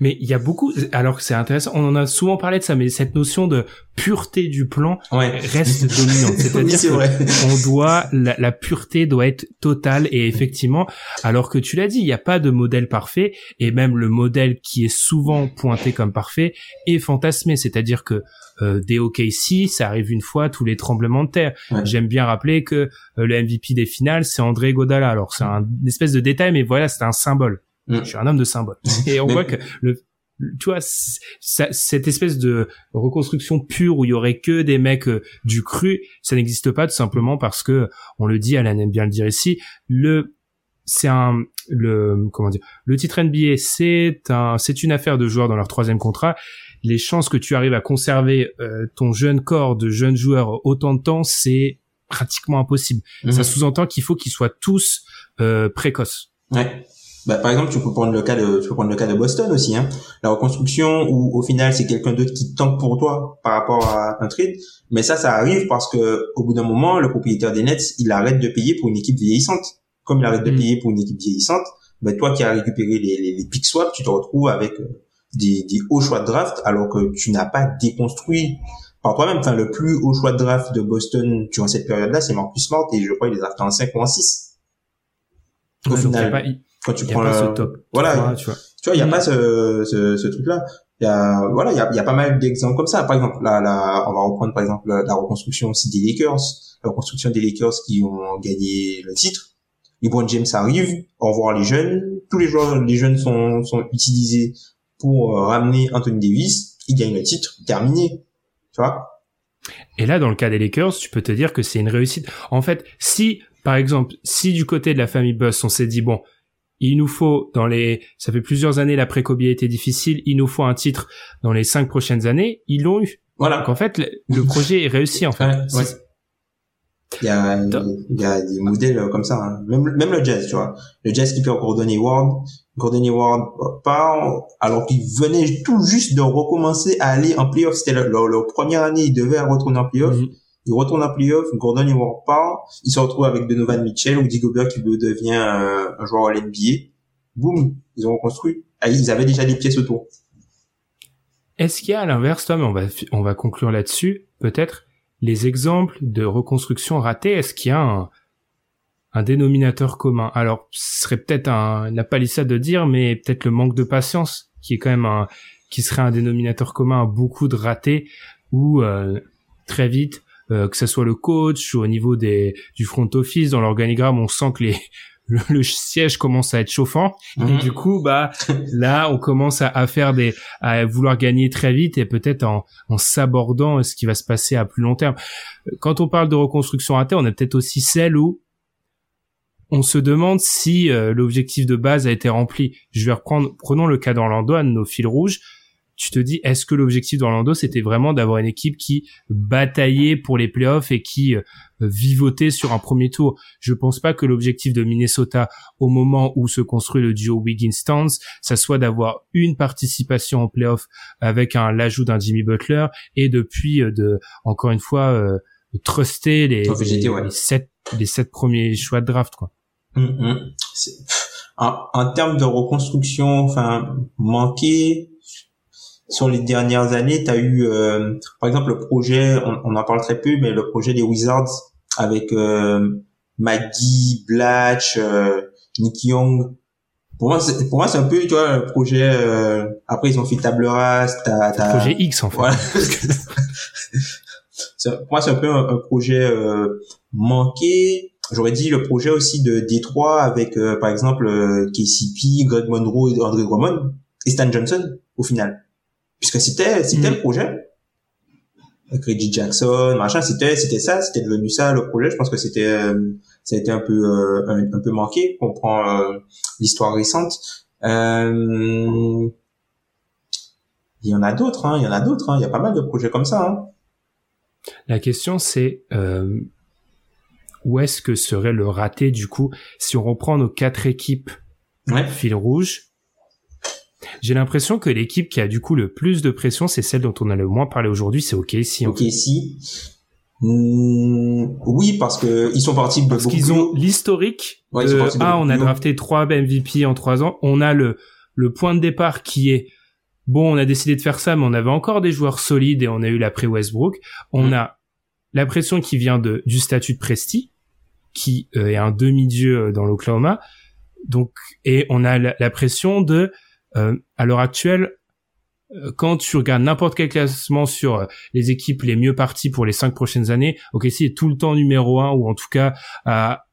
Mais il y a beaucoup, alors c'est intéressant, on en a souvent parlé de ça, mais cette notion de pureté du plan reste dominante. C'est-à-dire qu'on doit, la, la, pureté doit être totale et effectivement, alors que tu l'as dit, il n'y a pas de modèle parfait et même le modèle qui est souvent pointé comme parfait est fantasmé. C'est-à-dire que euh, des OKC, ça arrive une fois tous les tremblements de terre. J'aime bien rappeler que euh, le MVP des finales, c'est André Godala. Alors c'est un une espèce de détail, mais voilà, c'est un symbole. Mm. Je suis un homme de symbole. Et on voit que le, tu vois, cette espèce de reconstruction pure où il y aurait que des mecs euh, du cru, ça n'existe pas tout simplement parce que, on le dit, Alan aime bien le dire ici, le, c'est un, le, comment dire, le titre NBA, c'est un, c'est une affaire de joueurs dans leur troisième contrat. Les chances que tu arrives à conserver euh, ton jeune corps de jeunes joueurs autant de temps, c'est pratiquement impossible. Mm-hmm. Ça sous-entend qu'il faut qu'ils soient tous euh, précoces. Ouais. Bah, par exemple, tu peux prendre le cas de, tu peux prendre le cas de Boston aussi, hein. La reconstruction où au final c'est quelqu'un d'autre qui tank pour toi par rapport à un trade. Mais ça, ça arrive parce que au bout d'un moment, le propriétaire des Nets, il arrête de payer pour une équipe vieillissante. Comme il arrête de mm. payer pour une équipe vieillissante, bah, toi qui as récupéré les, les, les pick swaps, tu te retrouves avec euh, des, des hauts choix de draft alors que tu n'as pas déconstruit par toi-même. Enfin, le plus haut choix de draft de Boston durant cette période-là, c'est Marcus Smart et je crois qu'il est drafté en 5 ou en 6. Au final quand tu prends ce top voilà tu vois. tu vois il y a mm. pas ce, ce, ce truc là il y a voilà il y a, y a pas mal d'exemples comme ça. Par exemple là, là on va reprendre par exemple la, reconstruction aussi des Lakers. La reconstruction des Lakers qui ont gagné le titre. LeBron James arrive au revoir les jeunes. Tous les joueurs les jeunes sont sont utilisés pour euh, ramener Anthony Davis. Il gagne le titre. Terminé. Tu vois? Et là, dans le cas des Lakers, tu peux te dire que c'est une réussite. En fait, si, par exemple, si du côté de la famille Buss, on s'est dit, bon, il nous faut dans les, ça fait plusieurs années l'après-Kobe a été difficile, il nous faut un titre dans les cinq prochaines années, ils l'ont eu. Voilà. Donc en fait, le, projet est réussi en fait. Ouais, Il y a, il y a des modèles comme ça, hein. même, même le jazz, tu vois. Le jazz qui perd Gordon Hayward, Gordon Hayward part, alors qu'il venait tout juste de recommencer à aller en playoff. C'était leur, première année, il devait retourner en playoff. Mm-hmm il retourne en playoff, Gordon il part, il se retrouve avec Donovan Mitchell ou Gobert qui devient un, un joueur à l'NBA. Boum, ils ont reconstruit. Ah, ils avaient déjà des pièces autour. Est-ce qu'il y a à l'inverse, Tom, on va, on va conclure là-dessus, peut-être, les exemples de reconstruction ratée, est-ce qu'il y a un, un dénominateur commun? Alors, ce serait peut-être un, une palissade de dire, mais peut-être le manque de patience, qui est quand même un, qui serait un dénominateur commun à beaucoup de ratés, où euh, très vite, euh, que ce soit le coach ou au niveau des du front office dans l'organigramme on sent que les le, siège commence à être chauffant et mhm. du coup bah là on commence à, faire des à vouloir gagner très vite et peut-être en, en s'abordant ce qui va se passer à plus long terme quand on parle de reconstruction à terre on a peut-être aussi celle où on se demande si euh, l'objectif de base a été rempli. Je vais reprendre, prenons le cas d'Orlando, nos fils rouges tu te dis est-ce que l'objectif d'Orlando c'était vraiment d'avoir une équipe qui bataillait pour les playoffs et qui euh, vivotait sur un premier tour? Je pense pas que l'objectif de Minnesota au moment où se construit le duo Wiggins-Stans, ça soit d'avoir une participation en playoffs avec un l'ajout d'un Jimmy Butler et depuis euh, de encore une fois euh, truster les, les, sept les sept premiers choix de draft quoi. Hum, hum. En, en, termes de reconstruction, enfin manquer sur les dernières années, tu as eu, euh, par exemple, le projet, on, en parle très peu, mais le projet des Wizards avec euh, Maggie, Blatch, euh, Nick Young. Pour moi, c'est, pour moi, c'est un peu, tu vois, le projet. Euh, après, ils ont fait table rase. T'as, t'as... projet X en fait. Voilà. pour moi, c'est un peu un, projet euh, manqué. J'aurais dit le projet aussi de Détroit avec, par exemple, KCP, Greg Monroe, André Drummond et Stan Johnson au final puisque c'était c'était le projet Reggie Jackson, machin. C'était c'était ça, c'était devenu ça le projet. Je pense que c'était euh, ça a été un peu euh, un, peu manqué. On prend euh, l'histoire récente. il y en a d'autres, hein, il y en a d'autres. Hein. Il y a pas mal de projets comme ça. Hein. La question c'est où est-ce que serait le raté du coup si on reprend nos quatre équipes ouais. fil rouge j'ai l'impression que l'équipe qui a du coup le plus de pression, c'est celle dont on a le moins parlé aujourd'hui, c'est OKC. OKC. Mmh, oui, parce que ils sont partis parce qu'ils ont l'historique. ah, on a drafté trois MVP en trois ans. On a le le point de départ qui est bon. On a décidé de faire ça, mais on avait encore des joueurs solides et on a eu l'après Westbrook. On mmh. a la pression qui vient de du statut de Presti, qui euh, est un demi-dieu euh, dans l'Oklahoma. Donc et on a la pression de à l'heure actuelle, euh, quand tu regardes n'importe quel classement sur euh, les équipes les mieux parties pour les cinq prochaines années, OKC est tout le temps numéro un ou en tout cas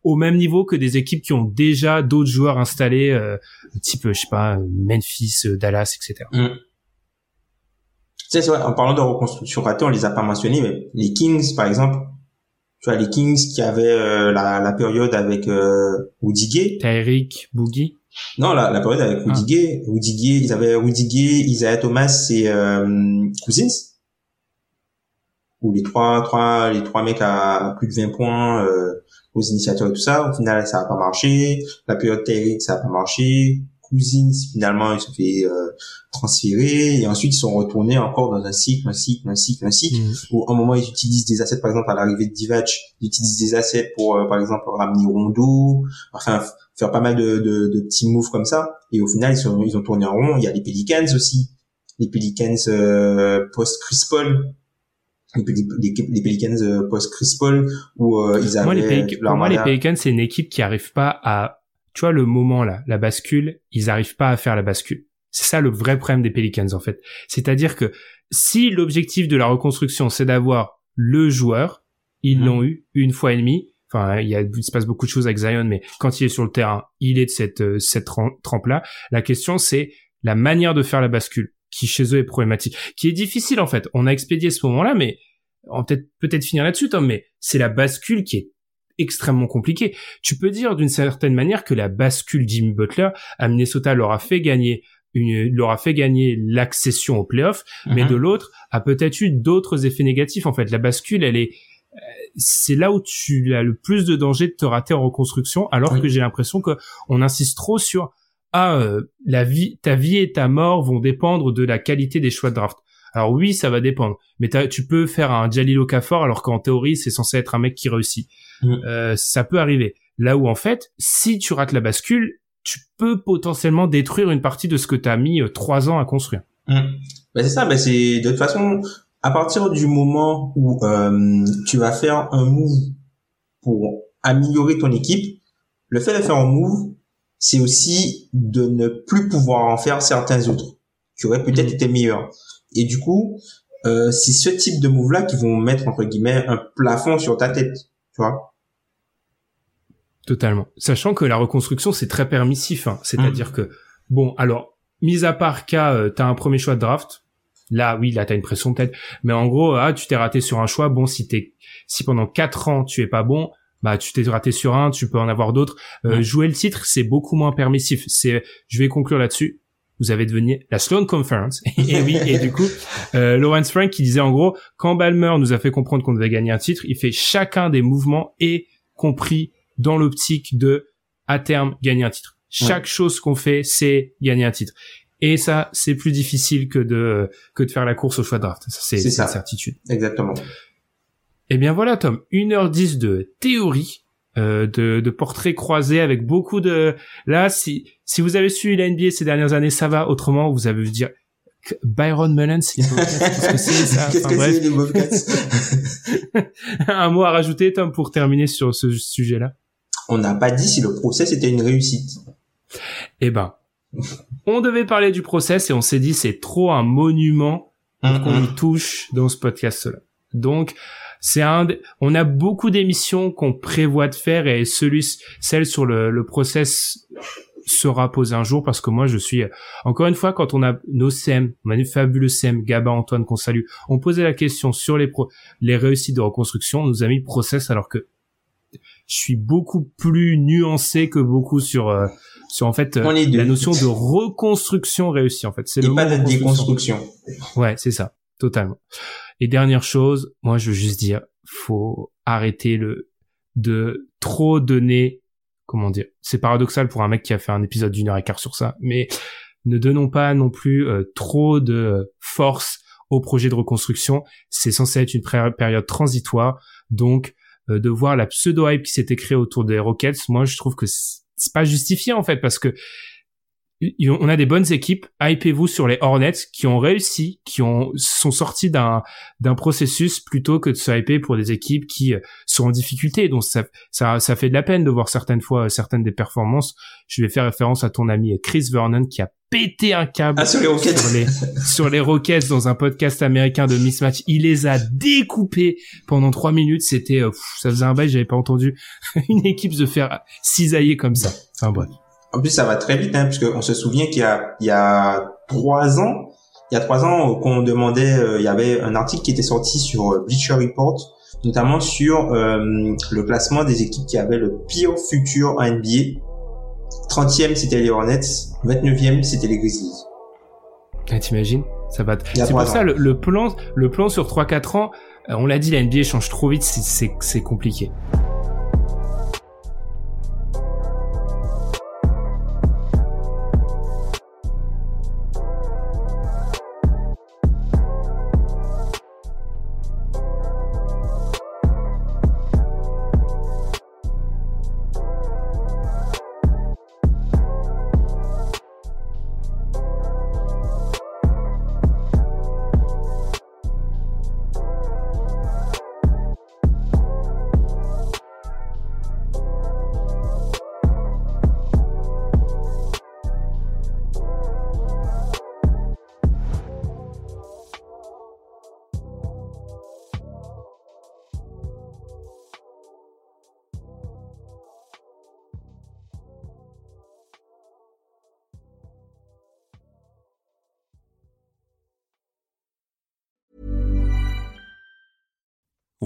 au même niveau que des équipes qui ont déjà d'autres joueurs installés, type je sais pas Memphis, Dallas, etc. Mm. C'est vrai. En parlant de reconstruction ratée, on les a pas mentionnés, mais les Kings par exemple, tu vois les Kings qui avaient la, la, période avec euh, Woody Gay, Tyreek, Boogie. Non, la, la période avec Rudy ah. Gay, ils avaient Rudy Gay, Isaiah Thomas et euh, Cousins. Où les trois, trois, les trois mecs à plus de 20 points euh, aux initiateurs et tout ça. Au final, ça a pas marché. La période Terry, ça a pas marché. Cousins, finalement, ils se fait euh, transférer et ensuite ils sont retournés encore dans un cycle, un cycle, un cycle, un cycle. Mm. Où à un moment ils utilisent des assets, par exemple à l'arrivée de Divac, ils utilisent des assets pour, euh, par exemple, ramener Rondo. Enfin, faire pas mal de, de, de, petits moves comme ça. Et au final, ils, sont, ils ont tourné en rond. Il y a les Pelicans aussi. Les Pelicans euh, post-Chris Paul. Les, les, Pelicans euh, post-Chris Paul où euh, ils avaient... Moi, les moi, les Pelicans, c'est une équipe qui arrive pas à... Tu vois, le moment là, la bascule, ils arrivent pas à faire la bascule. C'est ça le vrai problème des Pelicans, en fait. C'est-à-dire que si l'objectif de la reconstruction, c'est d'avoir le joueur, ils mmh. l'ont eu une fois et demie, Enfin, il, y a, il se passe beaucoup de choses avec Zion, mais quand il est sur le terrain, il est de cette, euh, cette trempe-là. La question, c'est la manière de faire la bascule, qui chez eux est problématique, qui est difficile en fait. On a expédié ce moment-là, mais on peut peut-être peut-être finir là-dessus, Tom, mais c'est la bascule qui est extrêmement compliquée. Tu peux dire d'une certaine manière que la bascule Jimmy Butler à Minnesota leur a fait gagner une, leur a fait gagner l'accession au playoff, mais mm-hmm. de l'autre a peut-être eu d'autres effets négatifs. En fait, la bascule, elle est, c'est là où tu as le plus de danger de te rater en reconstruction, alors que j'ai l'impression que on insiste trop sur ah euh, la vie, ta vie et ta mort vont dépendre de la qualité des choix de draft. Alors oui, ça va dépendre, mais tu peux faire un Jalil Okafor alors qu'en théorie c'est censé être un mec qui réussit. Mm. Euh, ça peut arriver. Là où en fait, si tu rates la bascule, tu peux potentiellement détruire une partie de ce que tu as mis euh, trois ans à construire. Mm. Ben c'est ça, ben c'est de toute façon à partir du moment où euh, tu vas faire un move pour améliorer ton équipe, le fait de faire un move, c'est aussi de ne plus pouvoir en faire certains autres qui auraient peut-être mhm. été meilleurs. Et du coup, euh, c'est ce type de move là qui vont mettre entre guillemets un plafond sur ta tête, tu vois. Totalement. Sachant que la reconstruction c'est très permissif, hein. c'est-à-dire mhm. que bon, alors mis à part cas, euh, t'as un premier choix de draft, Là, oui, là, t'as une pression peut-être. Mais en gros, ah, tu t'es raté sur un choix. Bon, si t'es, si pendant quatre ans tu es pas bon, bah, tu t'es raté sur un, tu peux en avoir d'autres. Euh, jouer le titre, c'est beaucoup moins permissif. C'est, je vais conclure là-dessus. Vous avez devenu la Sloan Conference. et oui, et du coup, euh, Lawrence Frank qui disait en gros, quand Balmer nous a fait comprendre qu'on devait gagner un titre, il fait chacun des mouvements et compris dans l'optique de à terme gagner un titre. Chaque chose qu'on fait, c'est gagner un titre. Et ça, c'est plus difficile que de que de faire la course au choix de draft. C'est une certitude. Exactement. Eh bien voilà, Tom, 1h10 de théorie, euh, de, de portraits croisés avec beaucoup de... Là, si, si vous avez suivi la NBA ces dernières années, ça va. Autrement, vous avez vu dire Byron Mullins, qu'est-ce que c'est ça? Qu'est-ce que c'est les Bobcats Un mot à rajouter, Tom, pour terminer sur ce sujet-là? On n'a pas dit si le process était une réussite. Eh ben, on devait parler du process et on s'est dit c'est trop un monument qu'on y touche dans ce podcast-là. Donc, c'est un, on a beaucoup d'émissions qu'on prévoit de faire et celui, celle sur le, le process sera posé un jour parce que moi je suis encore une fois quand on a nos CM, on fabuleux CM, Gaba, Antoine qu'on salue, on posait la question sur les pro les réussites de reconstruction, on nous a mis process alors que je suis beaucoup plus nuancé que beaucoup sur euh, sur en fait euh, la notion de reconstruction réussie en fait. C'est le pas de déconstruction. Ouais c'est ça totalement. Et dernière chose moi je veux juste dire faut arrêter le de trop donner comment dire c'est paradoxal pour un mec qui a fait un épisode d'une heure et quart sur ça mais ne donnons pas non plus euh, trop de force au projet de reconstruction. C'est censé être une période transitoire. Donc euh, de voir la pseudo hype qui s'était créée autour des Rockets moi je trouve que c'est pas justifié en fait parce que on a des bonnes équipes. Hypez-vous sur les Hornets qui ont réussi, qui ont sont sortis d'un d'un processus plutôt que de se hyper pour des équipes qui euh, sont en difficulté. Donc ça ça ça fait de la peine de voir certaines fois euh, certaines des performances. Je vais faire référence à ton ami Chris Vernon qui a pété un câble ah, sur, les Rockets. sur les Rockets dans un podcast américain de mismatch. Il les a découpés pendant trois minutes. C'était euh, ça faisait un bail, j'avais pas entendu une équipe se faire cisailler comme ça. Enfin bref. En plus, ça va très vite, hein, puisqu'on se souvient qu'il y a, il y a trois ans, il y a trois ans, qu'on demandait, euh, il y avait un article qui était sorti sur euh, Bleacher Report, notamment sur euh, le classement des équipes qui avaient le pire futur en NBA. 30e, c'était les Hornets. 29e, c'était les Grizzlies. Ah, T'imagines? Ça va. C'est pour ça le, plan, le plan sur 3-4 ans. on l'a dit, la NBA change trop vite, c'est compliqué.